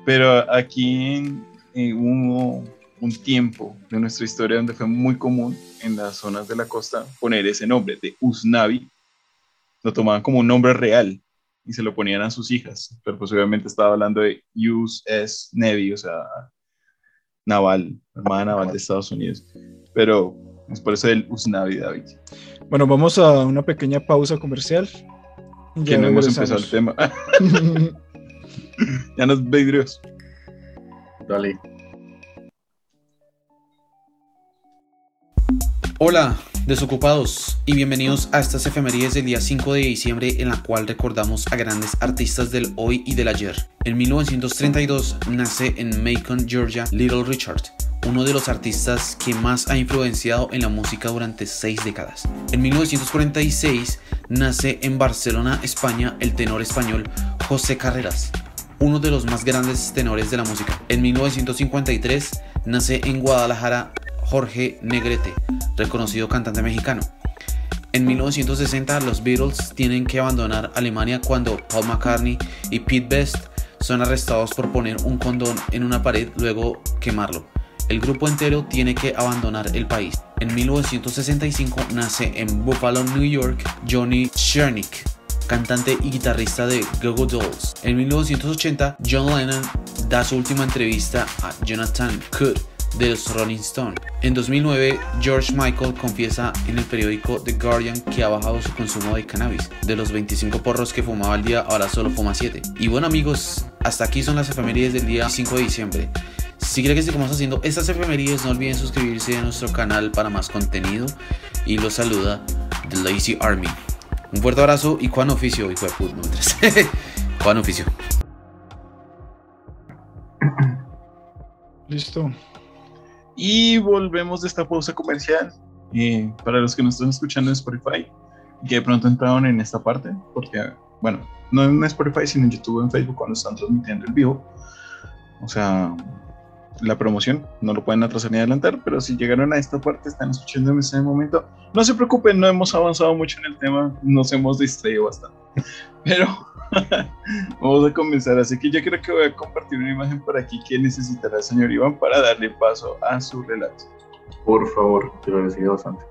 pero aquí en, en hubo un tiempo de nuestra historia donde fue muy común en las zonas de la costa poner ese nombre de Usnavi. Lo tomaban como un nombre real y se lo ponían a sus hijas, pero pues obviamente estaba hablando de US Navy, o sea, naval, Armada Naval de Estados Unidos, pero es por eso el Usnavi, David. Bueno, vamos a una pequeña pausa comercial. Que no hemos empezado el tema. ya nos vidrios. Dale. Hola, desocupados, y bienvenidos a estas efemerías del día 5 de diciembre en la cual recordamos a grandes artistas del hoy y del ayer. En 1932 nace en Macon, Georgia, Little Richard, uno de los artistas que más ha influenciado en la música durante seis décadas. En 1946 nace en Barcelona, España, el tenor español José Carreras, uno de los más grandes tenores de la música. En 1953 nace en Guadalajara Jorge Negrete, reconocido cantante mexicano. En 1960 los Beatles tienen que abandonar Alemania cuando Paul McCartney y Pete Best son arrestados por poner un condón en una pared luego quemarlo. El grupo entero tiene que abandonar el país. En 1965 nace en Buffalo, New York, Johnny Chernick, cantante y guitarrista de Go Dolls. En 1980, John Lennon da su última entrevista a Jonathan Cook de los Rolling Stones. En 2009, George Michael confiesa en el periódico The Guardian que ha bajado su consumo de cannabis. De los 25 porros que fumaba al día, ahora solo fuma 7. Y bueno amigos, hasta aquí son las efemérides del día 5 de diciembre. Si quieren que sigamos haciendo estas efemérides, no olviden suscribirse a nuestro canal para más contenido. Y los saluda The Lazy Army. Un fuerte abrazo y cuán oficio, hijo de puta, no Juan oficio. Listo. Y volvemos de esta pausa comercial. Y para los que nos están escuchando en Spotify, que de pronto entraron en esta parte, porque, bueno, no en Spotify, sino en YouTube, en Facebook, cuando están transmitiendo el vivo. O sea, la promoción, no lo pueden atrasar ni adelantar, pero si llegaron a esta parte, están escuchando en ese momento, no se preocupen, no hemos avanzado mucho en el tema, nos hemos distraído bastante. Pero vamos a comenzar, así que yo creo que voy a compartir una imagen por aquí que necesitará el señor Iván para darle paso a su relato. Por favor, te lo agradecería bastante.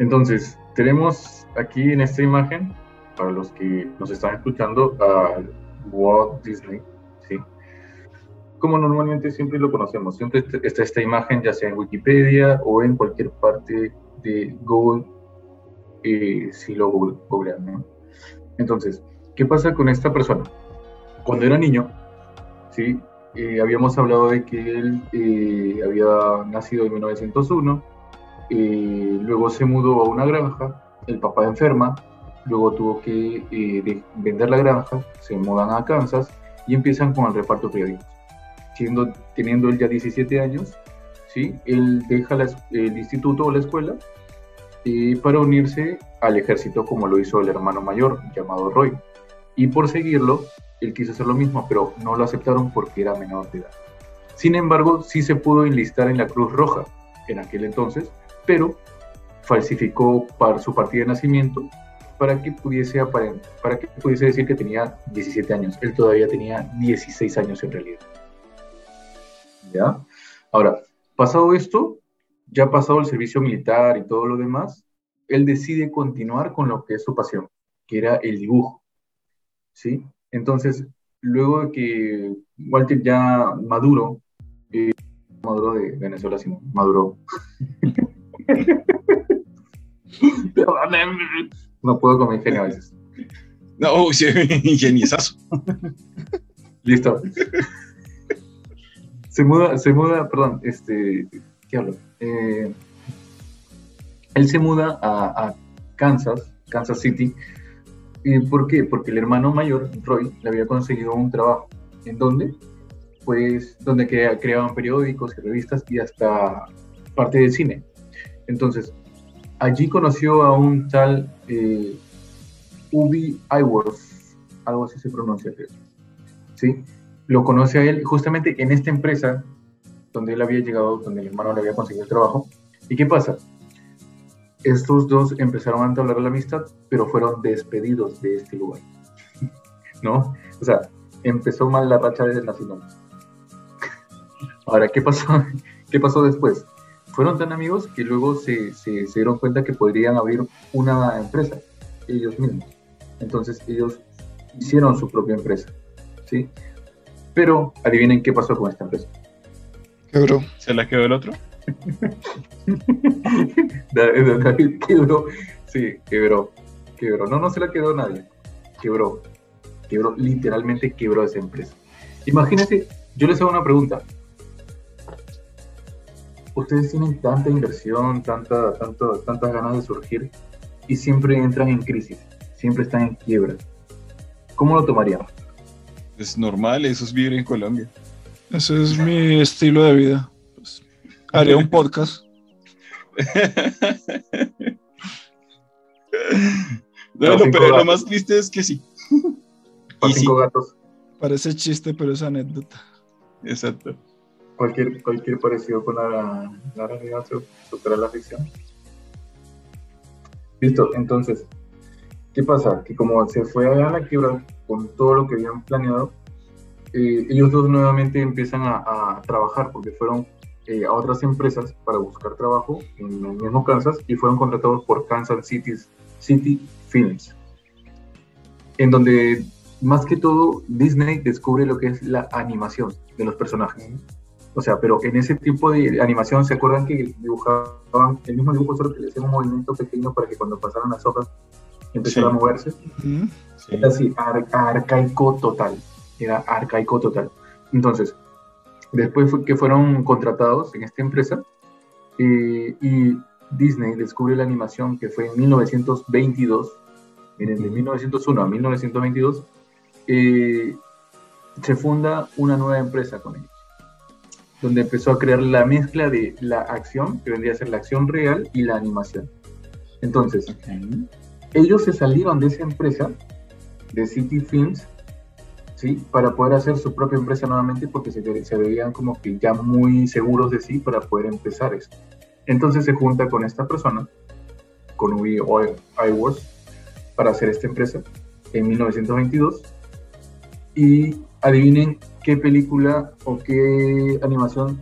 Entonces, tenemos aquí en esta imagen, para los que nos están escuchando, a Walt Disney. Como normalmente siempre lo conocemos, siempre está esta imagen, ya sea en Wikipedia o en cualquier parte de Google, eh, si lo googlean, ¿no? Entonces, ¿qué pasa con esta persona? Cuando era niño, ¿sí? Eh, habíamos hablado de que él eh, había nacido en 1901, eh, luego se mudó a una granja, el papá enferma, luego tuvo que vender la granja, se mudan a Kansas y empiezan con el reparto periódicos. Teniendo él ya 17 años, ¿sí? él deja el instituto o la escuela para unirse al ejército como lo hizo el hermano mayor llamado Roy. Y por seguirlo, él quiso hacer lo mismo, pero no lo aceptaron porque era menor de edad. Sin embargo, sí se pudo enlistar en la Cruz Roja en aquel entonces, pero falsificó su partida de nacimiento para que pudiese para que pudiese decir que tenía 17 años. Él todavía tenía 16 años en realidad. ¿Ya? Ahora, pasado esto, ya pasado el servicio militar y todo lo demás, él decide continuar con lo que es su pasión, que era el dibujo. ¿Sí? Entonces, luego de que Walter ya maduro, eh, maduro de Venezuela, sino maduro. no puedo con mi ingenio a veces. No, sí, ingeniezazo. Listo. Se muda, se muda, perdón, este, ¿qué hablo? Eh, él se muda a, Kansas, Kansas City. ¿Por qué? Porque el hermano mayor, Roy, le había conseguido un trabajo. ¿En dónde? Pues donde creaban periódicos y revistas y hasta parte del cine. Entonces, allí conoció a un tal eh, Ubi Iworth, algo así se pronuncia, ¿Sí? Lo conoce a él justamente en esta empresa donde él había llegado, donde el hermano le había conseguido el trabajo. ¿Y qué pasa? Estos dos empezaron a entablar la amistad, pero fueron despedidos de este lugar. ¿No? O sea, empezó mal la racha desde el nacimiento. Ahora, ¿qué pasó? ¿Qué pasó después? Fueron tan amigos que luego se, se, dieron cuenta que podrían abrir una empresa. ellos mismos. Entonces ellos hicieron su propia empresa, ¿sí? Pero adivinen qué pasó con esta empresa. Quebró. ¿Se la quedó el otro? David quebró, sí, quebró, quebró. No, no se la quedó nadie, quebró, quebró, literalmente quebró esa empresa. Imagínense, yo les hago una pregunta. Ustedes tienen tanta inversión, tanta, tanto, tantas ganas de surgir y siempre entran en crisis, siempre están en quiebra. ¿Cómo lo tomarían? Es normal, eso es vivir en Colombia. Ese es mi estilo de vida. Pues, haría un podcast. No, no, pero lo más triste es que sí. Para Y sí, cinco gatos, Parece chiste, pero es anécdota. exacto. cualquier, cualquier parecido con la, la realidad su- supera la ficción. Listo, entonces, ¿qué pasa? Que como se fue a la quiebra con todo lo que habían planeado, eh, ellos dos nuevamente empiezan a, a trabajar porque fueron eh, a otras empresas para buscar trabajo en el mismo Kansas y fueron contratados por Kansas City, City Films, en donde más que todo Disney descubre lo que es la animación de los personajes. O sea, pero en ese tipo de animación, ¿se acuerdan que dibujaban el mismo dibujo, solo que le hacían un movimiento pequeño para que cuando pasaran las hojas empezara Sí. a moverse? Sí. Era así, ar- arcaico total. Era arcaico total. Entonces, después fue que fueron contratados en esta empresa eh, y Disney descubre la animación que fue en 1922. Miren, de 1901 a 1922 eh, se funda una nueva empresa con ellos, donde empezó a crear la mezcla de la acción, que vendría a ser la acción real, y la animación. Entonces. Ellos se salieron de esa empresa, de City Films, ¿sí? para poder hacer su propia empresa nuevamente porque se, se veían como que ya muy seguros de sí para poder empezar esto. Entonces se junta con esta persona, con Uwe Iworth, para hacer esta empresa en 1922. Y adivinen qué película o qué animación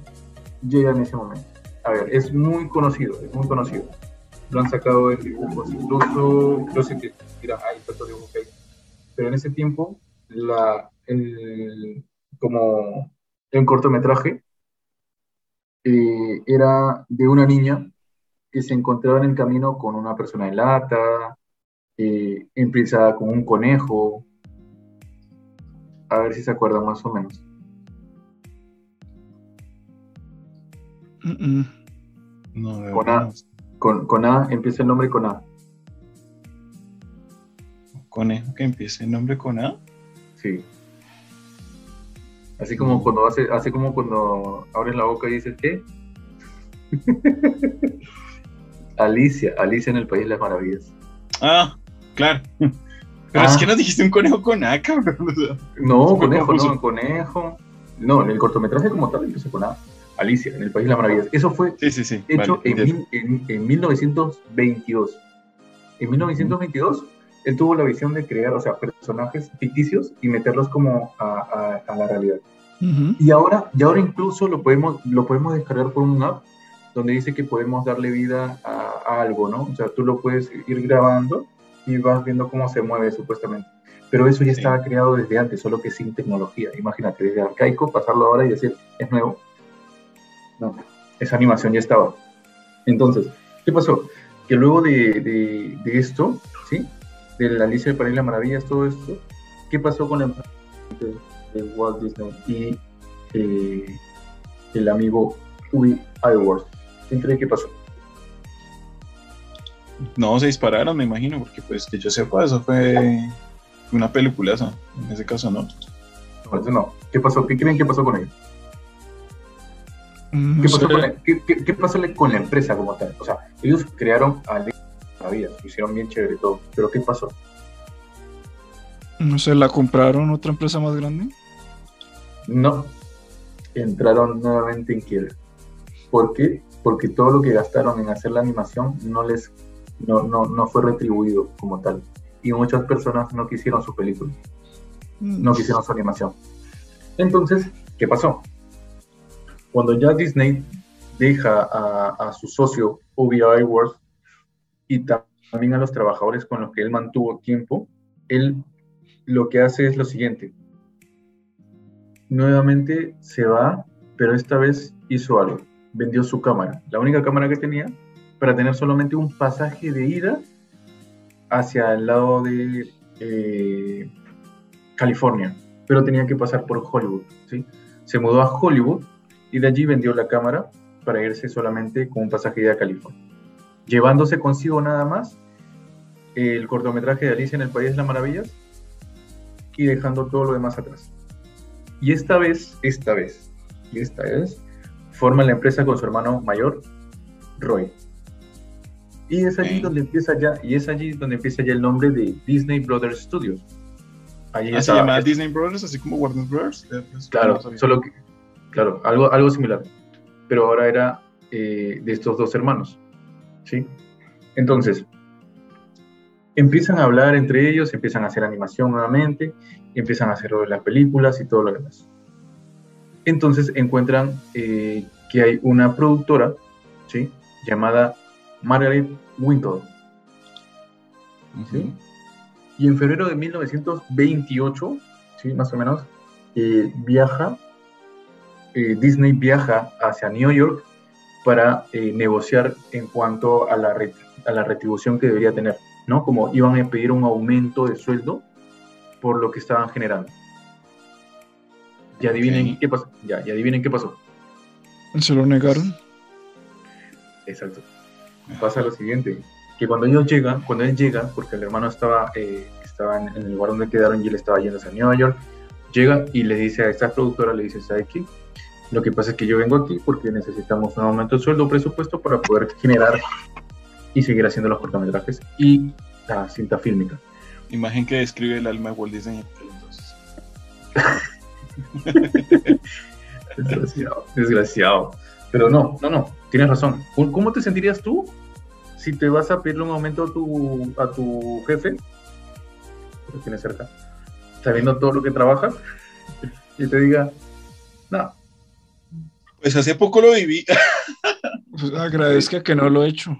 llega en ese momento. A ver, es muy conocido, es muy conocido lo han sacado en dibujos, incluso, yo sé que, mira, hay tantos dibujos que hay, pero en ese tiempo, la, el- como en cortometraje, eh, era de una niña que se encontraba en el camino con una persona en lata, eh, empezada con un conejo, a ver si se acuerdan más o menos. Mm, mm. No, de Con A. no. Con, con A, empieza el nombre con A, Conejo que empiece el nombre con A. sí. Así como cuando hace, hace como cuando abres la boca y dices, ¿qué? Alicia, Alicia en el País de las Maravillas. Ah, claro. Pero Ah. es que nos dijiste un conejo con A, cabrón. No, conejo, confuso. no, conejo. No, en el cortometraje como tal empieza con A. Alicia, en el País de las Maravillas. Eso fue Sí, sí, sí. hecho vale, en, en, en 1922. En 1922, él tuvo la visión de crear, o sea, personajes ficticios y meterlos como a, a- a la realidad. Y ahora, y ahora incluso lo podemos, lo podemos descargar por un app donde dice que podemos darle vida a, a algo, ¿no? O sea, tú lo puedes ir grabando y vas viendo cómo se mueve supuestamente. Pero eso ya Sí. estaba creado desde antes, solo que sin tecnología. Imagínate, desde arcaico, pasarlo ahora y decir, es nuevo. No, esa animación ya estaba. Entonces, ¿qué pasó? Que luego de, de- de esto, ¿sí? De la Alicia del País de las Maravillas, todo esto, ¿qué pasó con la de, de Walt Disney y eh, el amigo Uwe Iworth? ¿Quién cree que pasó? No, se dispararon, me imagino, porque pues que yo sepa, eso fue una peliculaza. En ese caso, ¿no? No, eso no. ¿Qué pasó? ¿Qué creen que pasó con ellos? Mm, No ¿Qué pasó, con la, qué, qué- qué pasó con la empresa como tal? O sea, ellos crearon a la vida, hicieron bien chévere y todo, pero ¿qué pasó? No sé, ¿la compraron otra empresa más grande? No, entraron nuevamente en quiebra. ¿Por qué? Porque todo lo que gastaron en hacer la animación no les no, no, no fue retribuido como tal. Y muchas personas no quisieron su película, Mm, no quisieron su animación. Entonces, ¿qué pasó? Cuando ya Disney deja a, su socio, Ubi Iworth, y también a los trabajadores con los que él mantuvo tiempo, él lo que hace es lo siguiente. Nuevamente se va, pero esta vez hizo algo. Vendió su cámara, la única cámara que tenía, para tener solamente un pasaje de ida hacia el lado de eh, California, pero tenía que pasar por Hollywood. ¿sí? Se mudó a Hollywood y de allí vendió la cámara para irse solamente con un pasaje de California, llevándose consigo nada más el cortometraje de Alicia en el País de las Maravillas y dejando todo lo demás atrás. Y esta vez, esta vez, y esta vez, forma la empresa con su hermano mayor, Roy. Y es allí donde empieza ya, y es allí donde empieza ya el nombre de Disney Brothers Studios. Allí ah, se llama Disney Brothers, así como Warner Brothers. Claro, solo que, claro, algo, algo similar. Pero ahora era eh, de estos dos hermanos. ¿sí? Entonces, empiezan a hablar entre ellos, empiezan a hacer animación nuevamente, empiezan a hacer las películas y todo lo demás. Entonces encuentran eh, que hay una productora, ¿sí? Llamada Margaret Wintle. Y en febrero de 1928, ¿sí? más o menos, eh, viaja, eh, Disney viaja hacia New York para eh, negociar en cuanto a la, a la retribución que debería tener, ¿no? Como iban a pedir un aumento de sueldo por lo que estaban generando. Y adivinen qué pasó. Ya, y adivinen qué pasó. Se lo negaron. Exacto pasa lo siguiente, que cuando ellos llegan, cuando él llega, porque el hermano estaba, eh, estaba en, el lugar donde quedaron y él estaba yendo a Nueva York, llega y le dice a esta productora, le dice, ¿sabe qué? Lo que pasa es que yo vengo aquí porque necesitamos un aumento de sueldo presupuesto para poder generar y seguir haciendo los cortometrajes y la cinta fílmica. Imagen que describe el alma de Walt Disney. desgraciado, desgraciado. Pero no, no, no, tienes razón. ¿Cómo te sentirías tú si te vas a pedirle un aumento a tu, a tu jefe, que tienes cerca, sabiendo todo lo que trabajas, y te diga, no. Pues hace poco lo viví. Pues agradezca que no lo he hecho.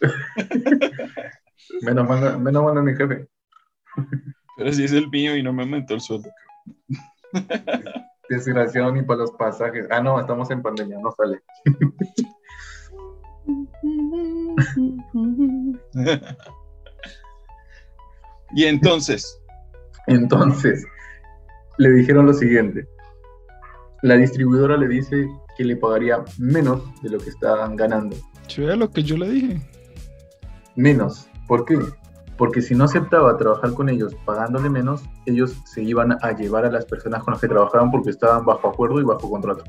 menos mal, menos mal a mi jefe. Pero si es el mío y no me aumentó el sueldo. Desgraciado ni para los pasajes. Ah, no, estamos en pandemia, no sale. y entonces. Entonces, le dijeron lo siguiente. La distribuidora le dice que le pagaría menos de lo que estaban ganando. Yo lo que yo le dije. Menos. ¿Por qué? Porque si no aceptaba trabajar con ellos pagándole menos, ellos se iban a llevar a las personas con las que trabajaban porque estaban bajo acuerdo y bajo contrato.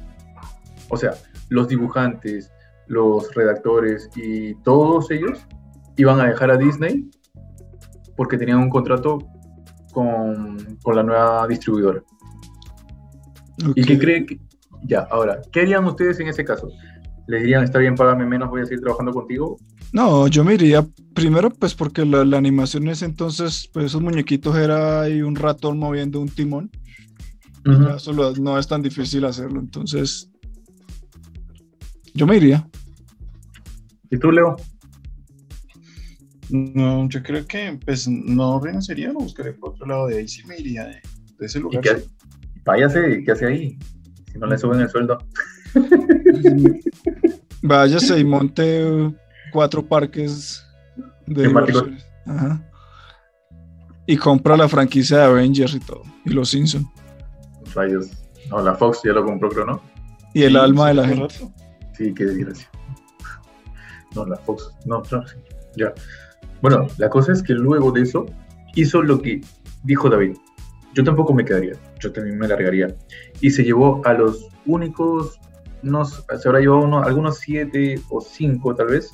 O sea, los dibujantes, los redactores y todos ellos iban a dejar a Disney porque tenían un contrato con, con la nueva distribuidora. ¿Y qué creen que, Ya, ahora, ¿qué harían ustedes en ese caso? ¿Le dirían, está bien, págame menos, voy a seguir trabajando contigo? No, yo me iría primero, pues porque la, animación en ese entonces, pues esos muñequitos era ahí un ratón moviendo un timón. Eso no es tan difícil hacerlo, entonces yo me iría. ¿Y tú, Leo? No, yo creo que pues no renunciaría, lo buscaré por otro lado de ahí, sí me iría de, ese lugar. qué, váyase, ¿qué hace ahí? Si no le suben el sueldo. Váyase y monte cuatro parques de Ajá. Y compra la franquicia de Avengers y todo. Y los Simpsons. Rayos. No, la Fox ya lo compró, creo, ¿no? Y el alma de la gente. Sí, qué desgracia. No, la Fox. No, no, ya. Bueno, la cosa es que luego de eso hizo lo que dijo David. Yo tampoco me quedaría, yo también me largaría. Y se llevó a los únicos, unos, se habrá llevado uno, algunos siete o cinco tal vez,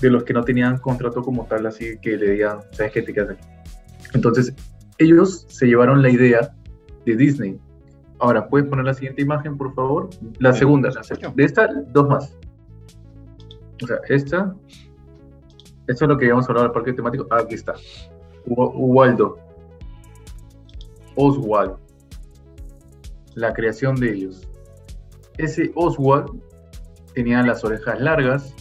de los que no tenían contrato como tal, así que le digan, ¿sabes qué te quedas aquí? Entonces, ellos se llevaron la idea de Disney. Ahora, ¿puedes poner la siguiente imagen, por favor? La segunda. De esta, dos más. O sea, esta. Esto es lo que íbamos a hablar del parque temático. Ah, aquí está. Waldo. Oswald. La creación de ellos. Ese Oswald tenía las orejas largas,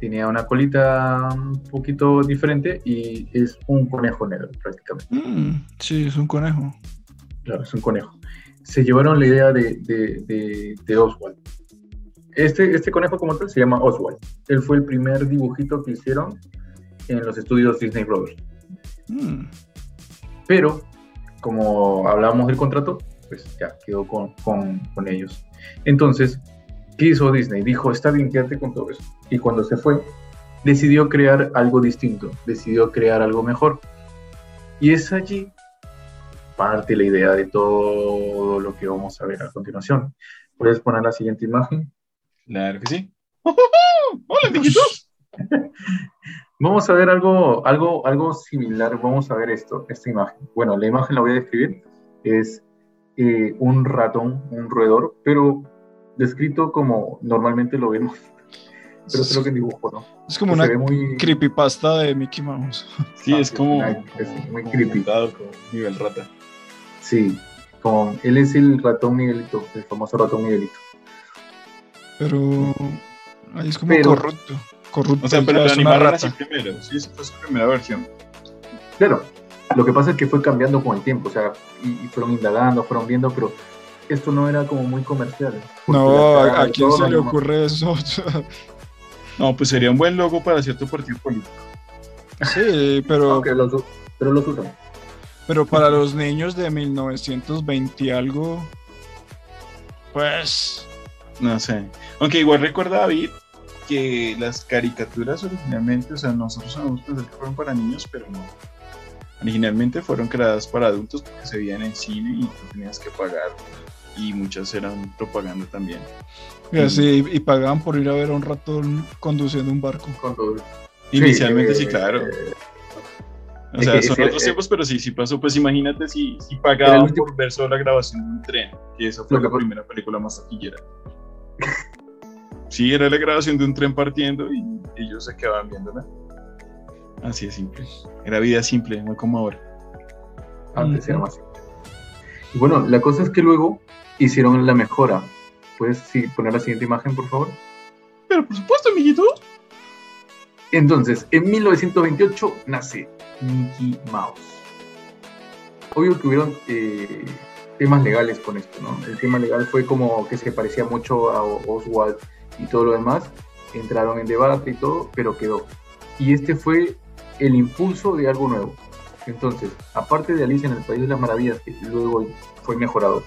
tenía una colita un poquito diferente y es un conejo negro prácticamente. Mm, sí, es un conejo. Claro, es un conejo. Se llevaron la idea de, de, de, de Oswald. Este, este conejo como tal se llama Oswald. Él fue el primer dibujito que hicieron en los estudios Disney Brothers. Mm, Pero, como hablábamos del contrato, pues ya quedó con, con, con ellos. Entonces, ¿qué hizo Disney? Dijo, está bien, quédate con todo eso. Y cuando se fue, decidió crear algo distinto, decidió crear algo mejor. Y es allí parte la idea de todo lo que vamos a ver a continuación. ¿Puedes poner la siguiente imagen? Claro que sí. ¡Hola, amiguitos! Vamos a ver algo, algo, algo similar. Vamos a ver esto, esta imagen. Bueno, la imagen la voy a describir. Es eh, un ratón, un roedor, pero descrito como normalmente lo vemos. Pero creo que en dibujo, ¿no? es como Que una se ve muy, creepypasta de Mickey Mouse. Sí, Ah, es sí, como, es muy como creepy. montado con nivel rata. Sí, con, él es el ratón Miguelito, el famoso ratón Miguelito. Pero ahí es como Pero- corrupto. Corrupto. O sea, pero lo animaron rata. así primero. Sí, esa fue su primera versión. Claro, lo que pasa es que fue cambiando con el tiempo, o sea, y, y fueron indagando, fueron viendo, pero esto no era como muy comercial. No, ¿a, quién se le ocurre eso? No, pues sería un buen logo para cierto partido político. sí, pero, Aunque los, pero los usan. pero para los niños de 1920 y algo, pues No sé. Aunque igual recuerda David que las caricaturas originalmente, o sea, nosotros sabemos pensar que fueron para niños, pero no. Originalmente fueron creadas para adultos porque se veían en cine y tú tenías que pagar. Y muchas eran propaganda también. y así, y pagaban por ir a ver a un ratón conduciendo un barco. Todo. Inicialmente sí, eh, claro. eh, O sea, son otros eh, tiempos, pero sí, sí pasó. Pues imagínate si, si pagaban último- por ver solo la grabación de un tren, que esa fue Lo la primera película más taquillera. Sí, era la grabación de un tren partiendo y ellos se quedaban viéndola. Así de simple. Era vida simple, no como ahora. antes era más. Y bueno, la cosa es que luego hicieron la mejora. ¿Puedes sí, poner la siguiente imagen, por favor? Pero por supuesto, amiguito. Entonces, en 1928 nace Mickey Mouse. Obvio que hubieron eh, temas legales con esto, ¿no? El tema legal fue como que se parecía mucho a Oswald y todo lo demás. Entraron en debate y todo, pero quedó. Y este fue el impulso de algo nuevo. Entonces, aparte de Alicia en el País de las Maravillas, que luego fue mejorado,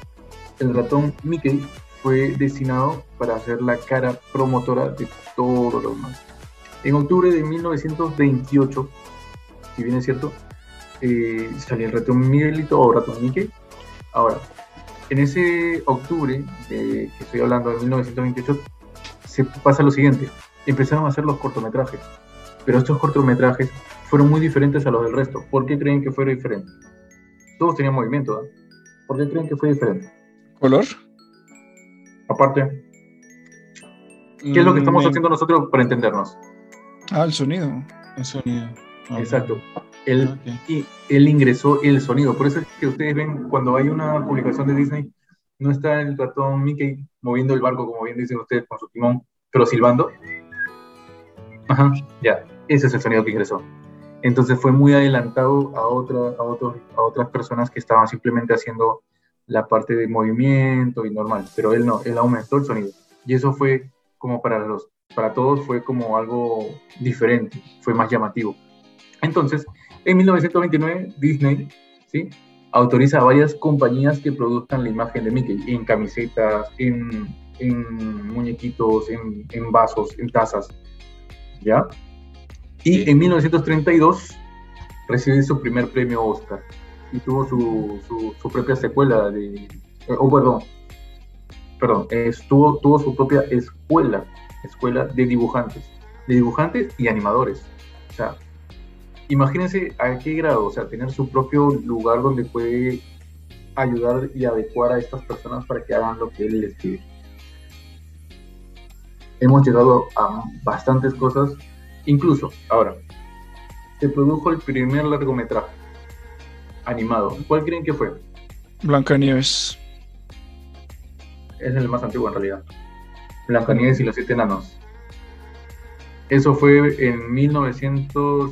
el ratón Mickey fue destinado para hacer la cara promotora de todo lo demás. En octubre de 1928, si bien es cierto, eh, salió el ratón Miguelito o ratón Mickey. Ahora, en ese octubre de, que estoy hablando de 1928, se pasa lo siguiente: empezaron a hacer los cortometrajes, pero estos cortometrajes fueron muy diferentes a los del resto. ¿Por qué creen que fueron diferentes? Todos tenían movimiento, ¿ah? ¿Por qué creen que fue diferente? ¿Color? Aparte, ¿qué es lo que estamos Mm, haciendo nosotros para entendernos? Ah, el sonido. El sonido. Exacto. Él, ok. y él ingresó el sonido. Por eso es que ustedes ven cuando hay una publicación de Disney, no está el ratón Mickey moviendo el barco, como bien dicen ustedes, con su timón, pero silbando. Ajá, ya, ese es el sonido que ingresó. Entonces fue muy adelantado a, otras personas que estaban simplemente haciendo la parte de movimiento y normal, pero él no, él aumentó el sonido. Y eso fue como para, para todos, fue como algo diferente, fue más llamativo. Entonces, en 1929, Disney ¿sí? autoriza a varias compañías que produzcan la imagen de Mickey en camisetas, en, en muñequitos, en, en vasos, en tazas. ¿Ya? Y Sí. en 1932 recibe su primer premio Oscar y tuvo su, su, su propia secuela de... eh, oh, perdón. Perdón, estuvo, tuvo su propia escuela, escuela de dibujantes, de dibujantes y animadores. O sea, imagínense a qué grado, o sea, tener su propio lugar donde puede ayudar y adecuar a estas personas para que hagan lo que él les pide. Hemos llegado a bastantes cosas, incluso ahora, se produjo el primer largometraje animado. ¿Cuál creen que fue? Blancanieves. Es el más antiguo en realidad. Blancanieves y los siete enanos. Eso fue en 1900,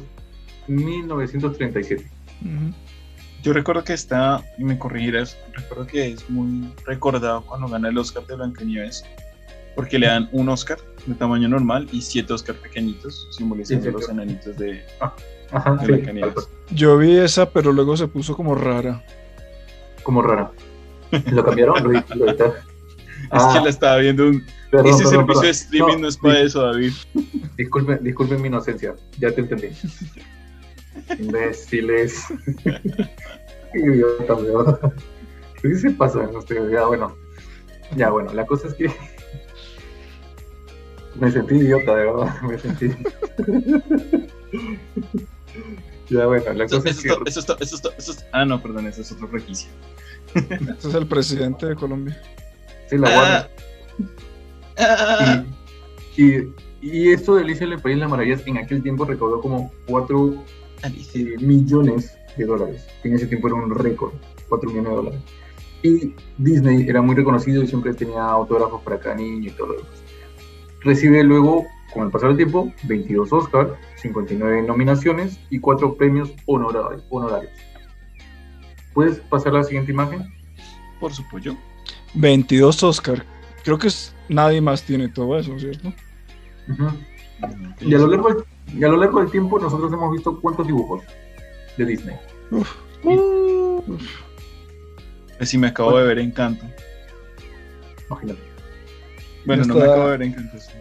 1937. Ujú. Yo recuerdo que está, y me corregirás, recuerdo que es muy recordado cuando gana el Oscar de Blancanieves, porque le dan un Oscar de tamaño normal y siete Oscar pequeñitos, simbolizando Sí, sí, los sí. enanitos de, Ajá, de sí, Blancanieves. tal cual. Yo vi esa, pero luego se puso como rara. como rara. ¿Lo cambiaron? ¿Lo, lo? Es Ah, que la estaba viendo un... perdón, Ese perdón, servicio perdón. de streaming no, No, es para eso, David. Disculpen, disculpen mi inocencia, ya te entendí. Imbéciles. Qué idiota. ¿Qué se pasa ustedes? Ya, bueno. Ya, bueno, la cosa es que. Me sentí idiota, de verdad. Me sentí. ya, bueno, la Eso, cosa eso es que. eso es to- eso eso ah, no, perdón, ese es otro requisito. Este es el presidente de Colombia. Sí, la. Ah, Y, y, y esto de Alicia en el País de las Maravillas en aquel tiempo recaudó como 4 Alicia. millones de dólares. En ese tiempo era un récord, 4 millones de dólares. Y Disney era muy reconocido y siempre tenía autógrafos para cada niño y todo lo demás. Recibe luego, con el pasar del tiempo, 22 Oscars, 59 nominaciones y 4 premios honorari- honorarios. ¿Puedes pasar a la siguiente imagen? Por su pollo. 22 Oscar. Creo que es- nadie más tiene todo eso, ¿cierto? Y a, lo largo del, y a lo largo del tiempo nosotros hemos visto cuántos dibujos de Disney. Uf. Pues sí, me acabo de ver Encanto. Imagínate. Bueno, Ya no me acabo de ver Encanto. sí.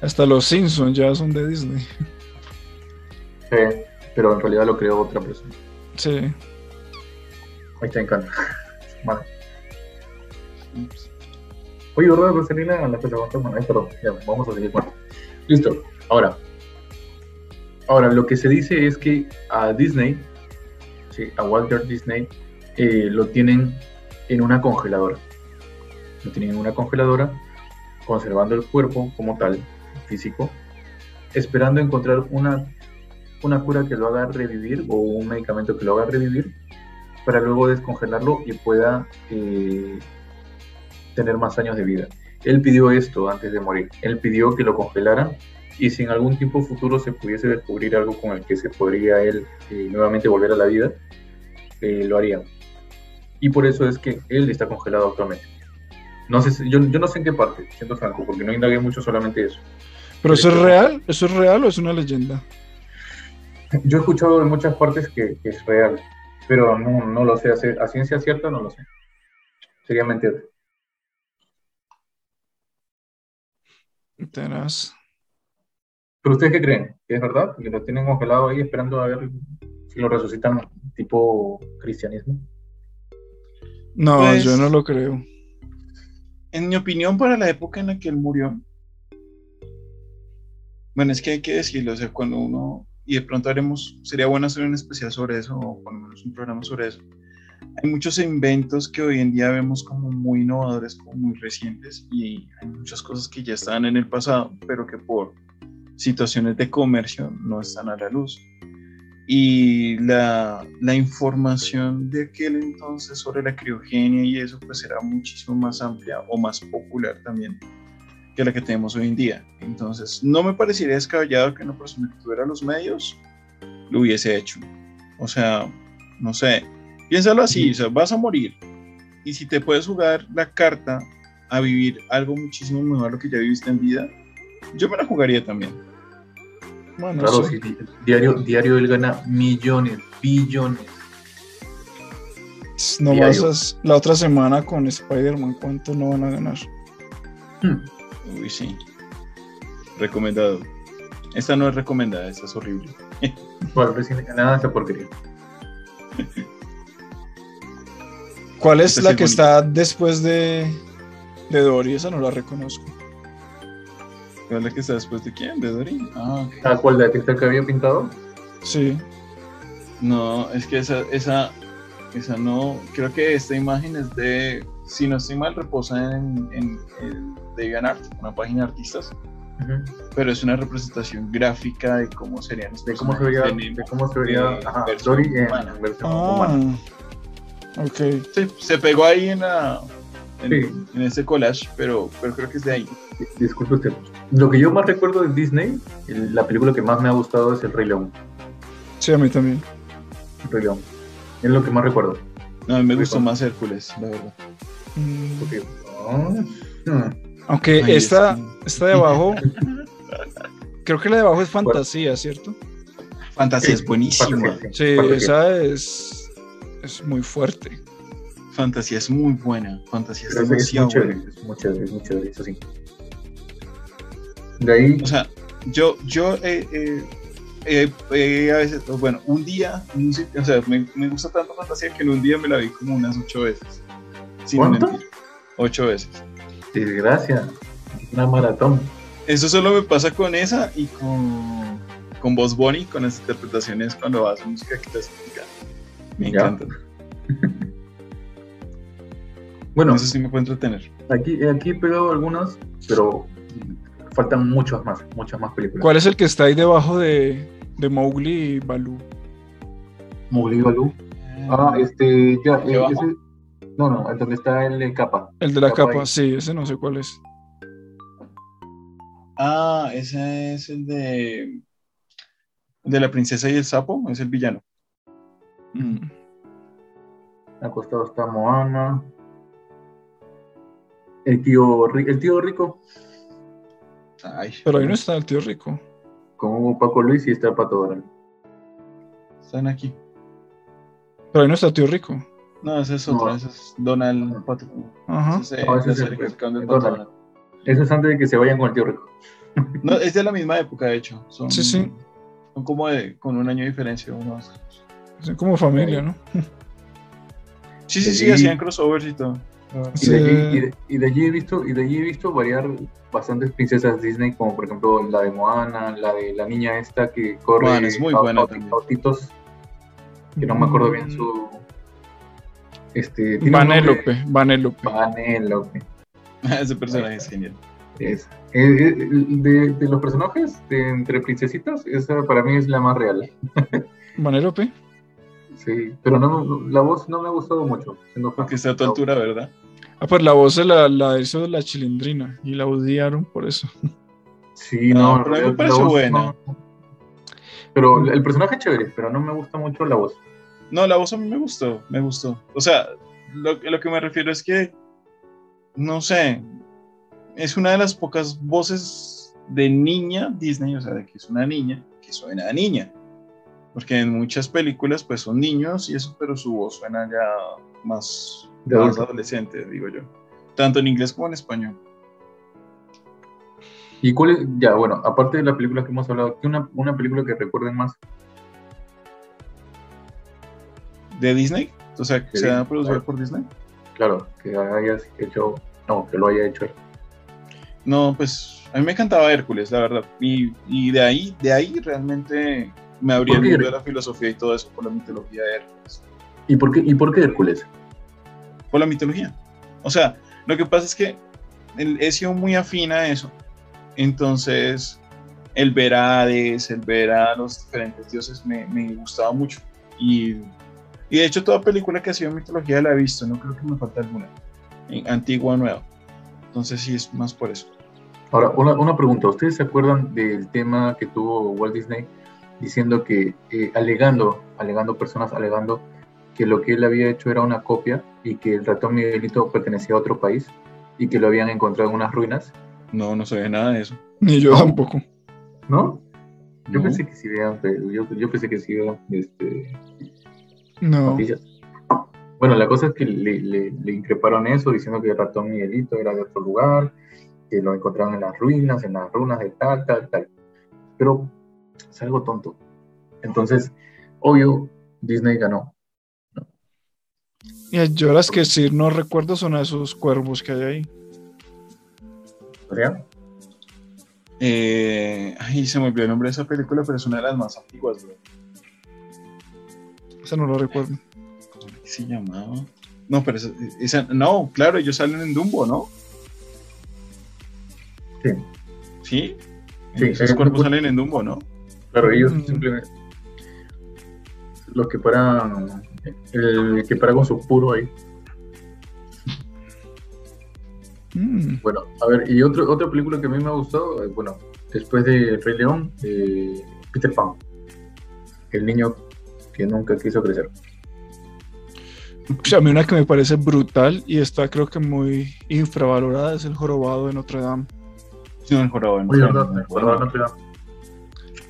Hasta los Simpsons ya son de Disney. Eh, pero en realidad lo creó otra persona. Sí. Ahí está encanta. Vale. Oye, ¿verdad? Rosalina, la bueno, ay, perdón, ya, vamos a seguir. Bueno, listo. Ahora, ahora lo que se dice es que a Disney, sí, a Walter Disney, eh, lo tienen en una congeladora. Lo tienen en una congeladora, conservando el cuerpo como tal, físico, esperando encontrar una, una cura que lo haga revivir o un medicamento que lo haga revivir para luego descongelarlo y pueda eh, tener más años de vida. Él pidió esto antes de morir. Él pidió que lo congelaran y si en algún tiempo futuro se pudiese descubrir algo con el que se podría él eh, nuevamente volver a la vida, eh, lo haría. Y por eso es que él está congelado actualmente. No sé, si- yo, yo no sé en qué parte, siendo franco, porque no indagué mucho solamente eso. ¿Pero eso es real? ¿Eso es real o es una leyenda? Yo he escuchado en muchas partes que, que es real, pero no, no lo sé, a ciencia cierta no lo sé. Sería mentira. Tenaz. ¿Pero ustedes qué creen? ¿Que es verdad? ¿Que lo tienen congelado ahí esperando a ver si lo resucitan tipo cristianismo? No, Pues- yo no lo creo. En mi opinión, para la época en la que él murió, bueno, es que hay que decirlo, o sea, cuando uno, y de pronto haremos, sería bueno hacer un especial sobre eso, o por lo menos un programa sobre eso. Hay muchos inventos que hoy en día vemos como muy innovadores, como muy recientes, y hay muchas cosas que ya estaban en el pasado, pero que por situaciones de comercio no están a la luz. Y la, la información de aquel entonces sobre la criogenia y eso pues era muchísimo más amplia o más popular también que la que tenemos hoy en día. Entonces no me parecería descabellado que una persona que tuviera los medios lo hubiese hecho. O sea, no sé, piénsalo así, o sea, vas a morir y si te puedes jugar la carta a vivir algo muchísimo mejor lo que ya viviste en vida, yo me la jugaría también. Bueno, Claro, sí. sí, diario, diario él gana millones, billones. No a- la otra semana con Spider-Man, ¿cuánto no van a ganar? Hmm. Uy, sí. Recomendado. Esta no es recomendada, esta es horrible. Bueno, recién nada esa porquería. ¿Cuál es Esta sí la es que bonita. está después de, de Dory? Esa no la reconozco. ¿Cuál es la que está después de quién? ¿De Dory? Ah, ok. ¿A cuál de que está el cabello pintado? Sí. No, es que esa, esa, esa no. Creo que esta imagen es de. Si no estoy mal, reposa en, en, el DeviantArt, una página de artistas. Pero es una representación gráfica de cómo serían los De cómo se vería, de cómo se vería eh, ajá, versión Dory en humana. versión Ah, humana. ok. Sí, se pegó ahí en la. En, Sí. en ese collage, pero, pero creo que es de ahí. Disculpe usted. Lo que yo más recuerdo de Disney, el- la película que más me ha gustado es El Rey León. Sí, a mí también. El Rey León. Es lo que más recuerdo. No, a mí me gustó más Hércules, la verdad. Mm, Porque, Aunque Ay, esta, es esta de abajo, creo que la de abajo es fantasía, ¿cierto? Fantasía es buenísima. Sí, esa es, es muy fuerte. Fantasía es muy buena. Fantasía es Pero es, es demasiado muy chévere, buena. es muy chévere, es muy chévere, eso sí. De ahí, O sea, yo, yo eh, eh, eh, eh, a veces, bueno, un día, un o sea, me, me gusta tanto fantasía que en un día me la vi como unas ocho veces. Sin ¿Cuánto? mentir. Ocho veces. desgracia, una maratón. Eso solo me pasa con esa y con, con Boss Bunny, con las interpretaciones cuando hace música clásica. Me Ya. encantan. Bueno, Eso sí me puede entretener. aquí, aquí he pegado algunas, pero faltan muchas más, muchas más películas. ¿Cuál es el que está ahí debajo de, de Mowgli y Baloo? Mowgli Baloo. Ah, este, ya, ¿Aquí eh, ese- no, no, donde está el de capa. El de la Capa sí, ese no sé cuál es. Ah, ese es el de. De la princesa y el sapo, es el villano. Mm. Acostado está Moana. El tío, el tío rico, Ay, Pero ahí no está el tío rico. con Paco Luis y está el Pato Donald. están aquí. Pero ahí no está el tío rico. No, ese es No. otro, ese es Donald Pato. Ajá. Ese es, No, ese el- el. Donald. Eso es antes de que se vayan con el tío rico. No, es de la misma época, de hecho. Son, Sí, sí. Son como de, con un año de diferencia. Unos... Son como familia, ¿no? Sí, sí, sí, Sí. hacían crossovers y todo. Y, Sí. de allí, y, de, y de allí he visto, y de allí he visto variar bastantes princesas Disney, como por ejemplo la de Moana, la de la niña esta que corre Moana es muy buena autitos, que no me acuerdo bien su este Vanélope, Vanélope. Vanélope. Ese personaje es genial. Es, de, de los personajes de entre princesitas, esa para mí es la más real. Vanélope. Sí, pero no, la voz no me ha gustado mucho. Porque está a tu altura, ¿verdad? Ah, pues la voz la, la hizo la chilindrina y la odiaron por eso. Sí, No, no, pero a mí me pareció buena. no. Pero el personaje es chévere, pero no me gusta mucho la voz. No, la voz a mí me gustó, me gustó. O sea, lo, lo que me refiero es que, no sé, es una de las pocas voces de niña Disney, o sea, de que es una niña, que suena a niña. Porque en muchas películas, pues son niños y eso, pero su voz suena ya más, De más adolescente, digo yo. Tanto en inglés como en español. ¿Y cuál es? Ya, bueno, aparte de la película que hemos hablado, ¿qué una, una película que recuerden más? ¿De Disney? O sea, que sea claro. por Disney. Claro, que hayas hecho, no, que lo haya hecho él. No, pues a mí me encantaba Hércules, la verdad. Y, y de ahí, de ahí realmente me abría el ¿Por qué mundo de la filosofía y todo eso por la mitología de Hércules. ¿Y por qué, y por qué Hércules? Por la mitología. O sea, lo que pasa es que he sido muy afín a eso. Entonces, el ver a Hades, el ver a los diferentes dioses me, me gustaba mucho. Y, y de hecho, toda película que ha sido mitología la he visto, no creo que me falta alguna, antigua o nueva. Entonces, sí, es más por eso. Ahora, una, una pregunta. ¿Ustedes se acuerdan del tema que tuvo Walt Disney diciendo que, eh, alegando, alegando personas, alegando que lo que él había hecho era una copia y que el ratón Miguelito pertenecía a otro país y que lo habían encontrado en unas ruinas? No, no sabía nada de eso. Ni yo No. tampoco. ¿No? Yo No. pensé que sí vean, pero yo, yo pensé que sí vean este, No. noticias. Bueno, la cosa es que le, le, le increparon eso, diciendo que el ratón Miguelito era de otro lugar, que lo encontraron en las ruinas, en las runas de tal, tal, tal. Pero es algo tonto. Entonces, obvio, Disney ganó. Y yo las que sí no recuerdo son a esos cuervos que hay ahí. ¿O sea? Eh, ay, se me olvidó el nombre de esa película, pero es una de las más antiguas, bro. Esa no lo recuerdo. ¿Cómo que se llamaba? No, pero esa, esa- no, claro, ellos salen en Dumbo, ¿no? Sí. ¿Sí? Sí, Esos cuerpos salen en Dumbo, ¿no? Claro, ellos Mm. simplemente. Los que paran. El que para con su puro ahí. Mm. Bueno, a ver, y otro, otra película que a mí me ha gustado, eh, bueno, después de Rey León, eh, Peter Pan. El niño que nunca quiso crecer. O sea, a mí una que me parece brutal y está creo que muy infravalorada es el jorobado de Notre Dame. Me El Jorobado de Notre Dame.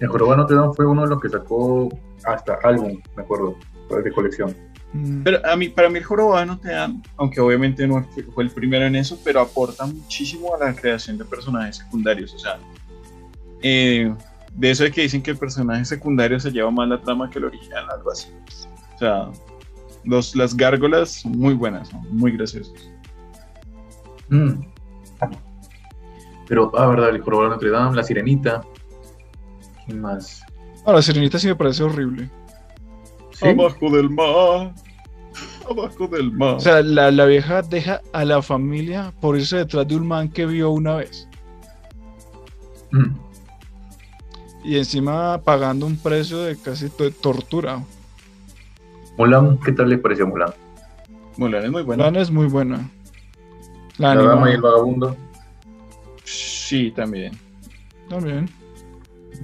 El Jorobado Notre Dame fue uno de los que sacó hasta álbum, me acuerdo, de colección. Mm. Pero a mí, para mí el jorobado no te dan, aunque obviamente no fue, el primero en eso, pero aporta muchísimo a la creación de personajes secundarios. O sea, eh, de eso de que dicen que el personaje secundario se lleva más la trama que el original, algo así. O sea, los, las gárgolas son muy buenas, son muy graciosas. Mm. Pero, ah, verdad, el Jorobado Notre Dame, La Sirenita. ¿Quién más? Ah, la sirenita sí me parece horrible. ¿Sí? Abajo del mar, abajo del mar. O sea, la, la vieja deja a la familia por irse detrás de un man que vio una vez. Mm. Y encima pagando un precio de casi to- tortura. Mulan, ¿qué tal les pareció Mulan? Mulan es muy buena. Mulan es muy buena. La, La, dama y el vagabundo. Sí, también. también.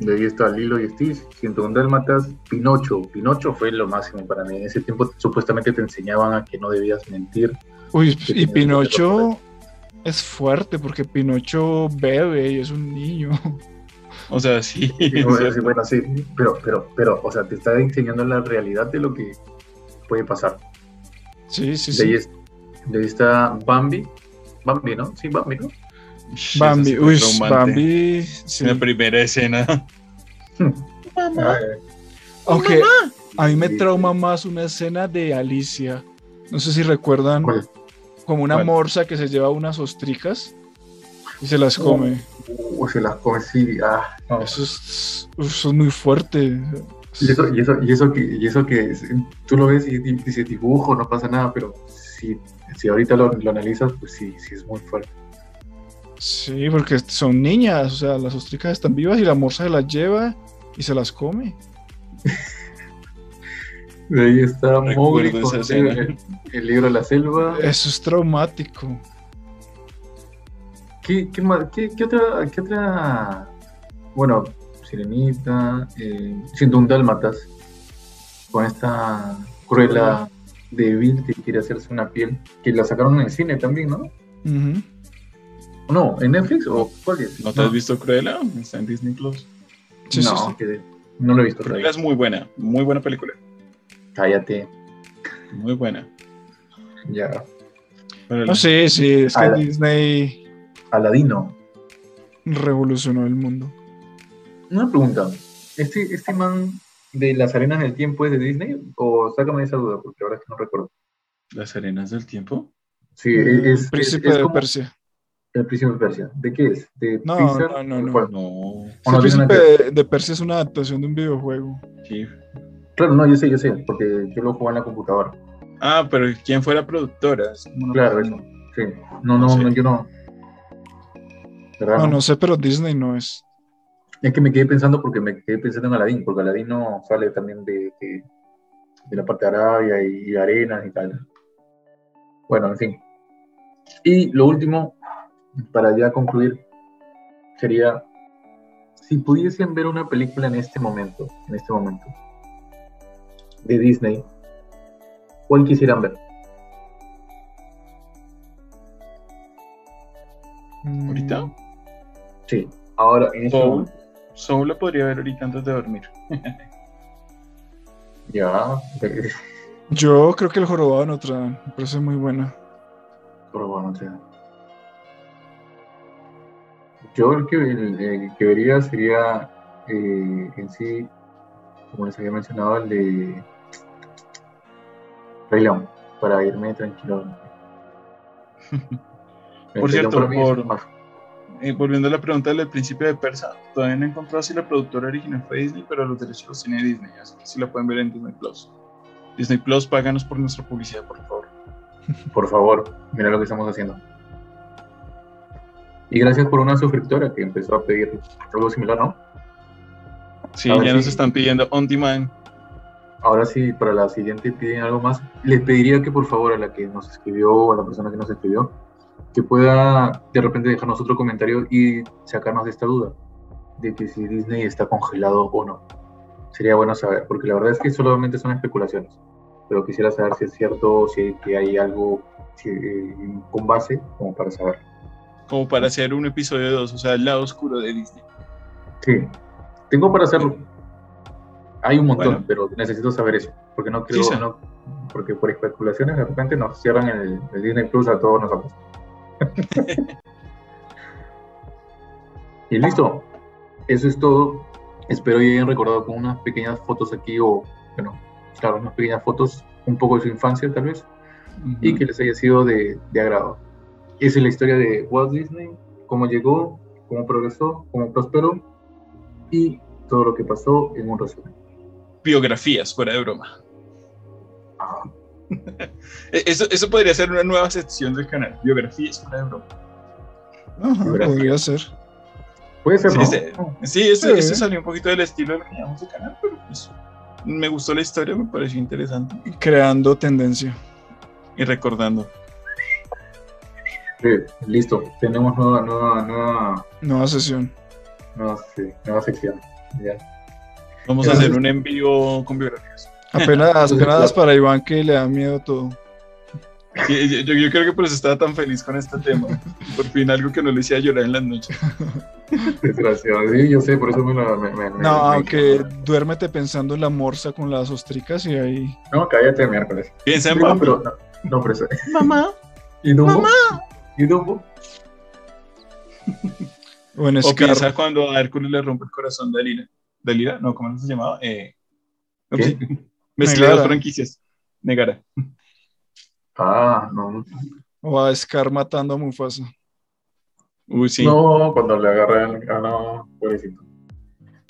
De ahí está Lilo y Stitch, 101 Dálmatas, Pinocho. Pinocho fue lo máximo para mí. En ese tiempo supuestamente te enseñaban a que no debías mentir. Uy, y Pinocho es fuerte porque Pinocho bebe y es un niño. O sea, sí. Bueno, sí, bueno, sí, pero, pero, pero, o sea, te está enseñando la realidad de lo que puede pasar. Sí, sí, De ahí, sí. es- de ahí está Bambi. Bambi, ¿no? Sí, Bambi, ¿no? Bambi, uy. Bambi. sí. La primera escena. Ah, Aunque a mí me trauma más una escena de Alicia. No sé si recuerdan ¿Cuál? como una ¿Cuál? morsa que se lleva unas ostricas y se las come. Uh, se las come, sí. Ah, no. Eso es, eso es muy fuerte. Y eso, y eso, y eso que, y eso que es- tú lo ves y di- dices dibujo, no pasa nada, pero si, si ahorita lo, lo analizas, pues sí, sí es muy fuerte. Sí, porque son niñas, o sea, las ostricas están vivas y la morsa se las lleva y se las come. De ahí está Mowgli esa con escena. el, el libro de la selva. Eso es traumático. ¿Qué, qué, qué- qué otra, qué otra? Bueno, Sirenita, eh, 101 Dálmatas, con esta cruela de Bill que quiere hacerse una piel, que la sacaron en el cine también, ¿no? Ujú. No, ¿en Netflix o cuál es? ¿No te has visto Cruella? Está en Disney Plus. Sí, no, sí. que- no lo he visto Cruella es muy buena, muy buena película. Cállate, Muy buena. ya. Pero No, sí, sí, es que Disney Aladino. revolucionó el mundo. Una pregunta. ¿Este, ¿Este man de las arenas del tiempo es de Disney? O sácame esa duda, porque ahora es que no recuerdo. Las arenas del tiempo. Sí, es, es- Príncipe es- es de como Persia. El Príncipe de Persia. ¿De qué es? ¿De No, Pixar? no, no, ¿O no. No. ¿O El Príncipe de, de Persia es una adaptación de un videojuego. Sí. Claro, no, yo sé, yo sé, porque yo lo juego en la computadora. Ah, pero ¿quién fue la productora? Es como una Claro, persona- Sí. No, no, Sí. no, yo no. ¿Verdad? No, no sé, pero Disney no es. Es que me quedé pensando porque me quedé pensando en Aladdin, porque Aladdin no sale también de, de, de la parte de Arabia y, y arenas y tal. Bueno, en fin. Y lo último, para ya concluir, sería si pudiesen ver una película en este momento, en este momento, de Disney, ¿cuál quisieran ver? Mm, ¿Ahorita? Sí, ahora en este Soul. momento. Soul la podría ver ahorita antes de dormir. Ya, Yo creo que el jorobado de Notre Dame me parece muy buena. pero bueno, o sea. Yo el que, el, el que vería sería eh, en sí, como les había mencionado, el de Rey León, para irme tranquilo. Por cierto, por- Eh, volviendo a la pregunta del principio de Persa, todavía no he encontrado si la productora original fue Disney, pero los derechos los tiene Disney, así que sí la pueden ver en Disney Plus. Disney Plus, páganos por nuestra publicidad, por favor. Por favor, mira lo que estamos haciendo. Y gracias por una suscriptora que empezó a pedir algo similar, ¿no? Sí, ya nos están pidiendo on demand. Ahora sí, para la siguiente piden algo más. Les pediría que por favor a la que nos escribió o a la persona que nos escribió, que pueda de repente dejarnos otro comentario y sacarnos de esta duda de que si Disney está congelado o no. Sería bueno saber, porque la verdad es que solamente son especulaciones, pero quisiera saber si es cierto, si que hay algo eh, con base como para saber. Como para hacer un episodio 2, o sea, el lado oscuro de Disney. Sí, tengo para hacerlo. Hay un montón, pero necesito saber eso, porque no creo, no, porque por especulaciones de repente nos cierran el, el Disney Plus a todos nosotros. y listo, eso es todo. Espero que hayan recordado con unas pequeñas fotos aquí, o bueno, claro, unas pequeñas fotos, un poco de su infancia tal vez, y que les haya sido de, de agrado. Es la historia de Walt Disney, cómo llegó, cómo progresó, cómo prosperó y todo lo que pasó en un resumen. Biografías, fuera de broma. Ah. eso, eso podría ser una nueva sección del canal, biografías fuera de broma. podría ser. Puede ser, Sí, ese, salió un poquito del estilo del que llamamos el canal, pero pues me gustó la historia, me pareció interesante. Creando tendencia. Y recordando. Sí, listo. Tenemos nueva, nueva, nueva. Nueva sesión. Nueva, sí, nueva sección. Ya. Vamos a hacer un envío con biografías. Apenas, apenas para Iván que le da miedo todo yo, yo, creo que por eso estaba tan feliz con este tema. Por fin algo que no le hacía llorar en las noches. Desgraciado, sí, yo sé, por eso me lo... no, aunque duérmete pensando en la morsa con las ostricas y ahí... No, cállate miércoles. Piensa en mamá. Pero, no, pero Mamá. ¿Y Dumbo? Mamá. ¿Y Dumbo? Bueno, o piensa cuando a Hércules le rompe el corazón de Lira. ¿De Lira? No, ¿cómo se llamaba? Eh, Mezclé dos franquicias. Negara. Ah, no. O a Scar matando a Mufasa. Uy, sí. No, cuando le agarran. Ah, no, pobrecito.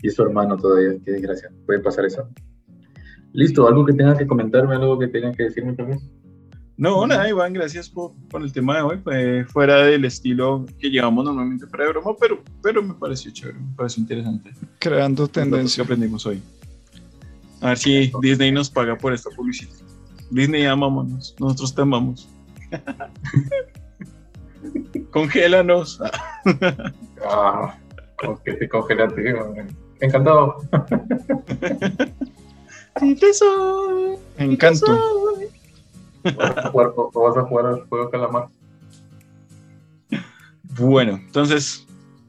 Y su hermano todavía, qué desgracia. Puede pasar eso. Listo, algo que tenga que comentarme, algo que tenga que decirme también. No, nada, Iván, gracias por, por, el tema de hoy. Fue fuera del estilo que llevamos normalmente para de broma, pero, pero me pareció chévere, me pareció interesante. Creando tendencia. que aprendimos hoy. A ver si Disney nos paga por esta publicidad. Disney, amámonos. Nosotros te amamos. Congélanos. ah, que te congelaste. Encantado. Sí, te soy. Encanto. ¿Vas a jugar, o vas a jugar al juego calamar? Bueno, entonces,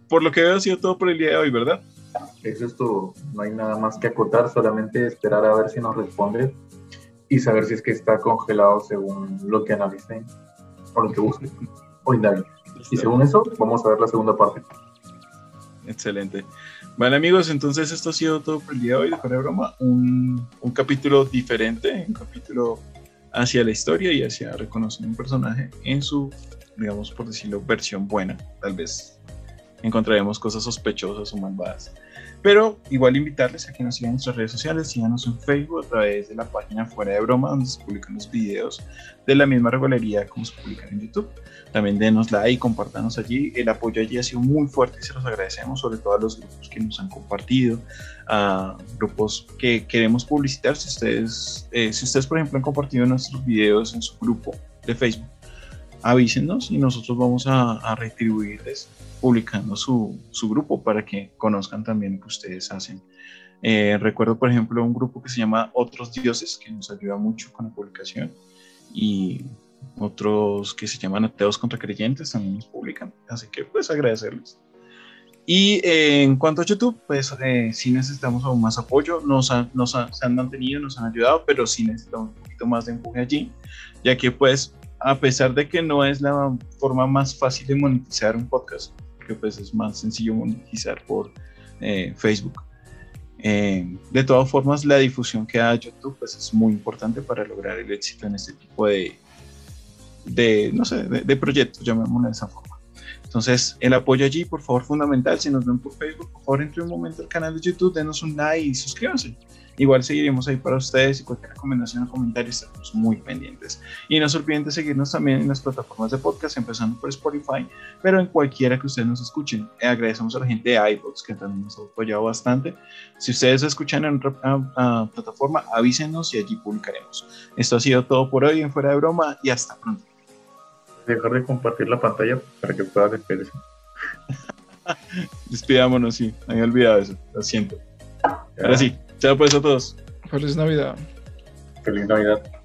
por lo que veo, ha sido todo por el día de hoy, ¿verdad? Eso es todo. No hay nada más que acotar, solamente esperar a ver si nos responde y saber si es que está congelado según lo que analicen o lo que busquen o indaguen. Y según eso, vamos a ver la segunda parte. Excelente. Vale amigos, entonces esto ha sido todo por el día de hoy de Fuera Broma. Un, un, capítulo diferente, un capítulo hacia la historia y hacia reconocer un personaje en su, digamos por decirlo, versión buena. Tal vez encontraremos cosas sospechosas o malvadas. Pero igual invitarles a que nos sigan en nuestras redes sociales, síganos en Facebook a través de la página Fuera de Broma, donde se publican los videos de la misma regularidad como se publican en YouTube. También denos like, compártanos allí. El apoyo allí ha sido muy fuerte y se los agradecemos, sobre todo a los grupos que nos han compartido, a grupos que queremos publicitar. Si ustedes, eh, si ustedes por ejemplo, han compartido nuestros videos en su grupo de Facebook, avísenos y nosotros vamos a, a retribuirles publicando su, su, grupo para que conozcan también lo que ustedes hacen. Eh, recuerdo, por ejemplo, un grupo que se llama Otros Dioses, que nos ayuda mucho con la publicación, y otros que se llaman Ateos contra Creyentes también nos publican, así que pues agradecerles. Y eh, en cuanto a YouTube, pues eh, sí necesitamos aún más apoyo, nos, nos se han mantenido, nos han ayudado, pero sí necesitamos un poquito más de empuje allí, ya que pues a pesar de que no es la forma más fácil de monetizar un podcast, que pues es más sencillo monetizar por eh, Facebook. Eh, de todas formas, la difusión que da YouTube pues es muy importante para lograr el éxito en este tipo de, de no sé, de, de proyectos, llamémoslo de esa forma. Entonces, el apoyo allí, por favor, fundamental. Si nos ven por Facebook, por favor, entre un momento al canal de YouTube, denos un like y suscríbanse. Igual seguiremos ahí para ustedes y cualquier recomendación o comentario estamos muy pendientes. Y no se olviden de seguirnos también en las plataformas de podcast, empezando por Spotify, pero en cualquiera que ustedes nos escuchen. Eh, agradecemos a la gente de iVoox que también nos ha apoyado bastante. Si ustedes escuchan en otra plataforma, avísenos y allí publicaremos. Esto ha sido todo por hoy en Fuera de Broma y hasta pronto. dejar de compartir la pantalla para que puedas despedirse. Despidámonos, sí. Me había olvidado eso. Lo siento. Ahora sí. Chao pues a todos. Feliz Navidad. Feliz Navidad.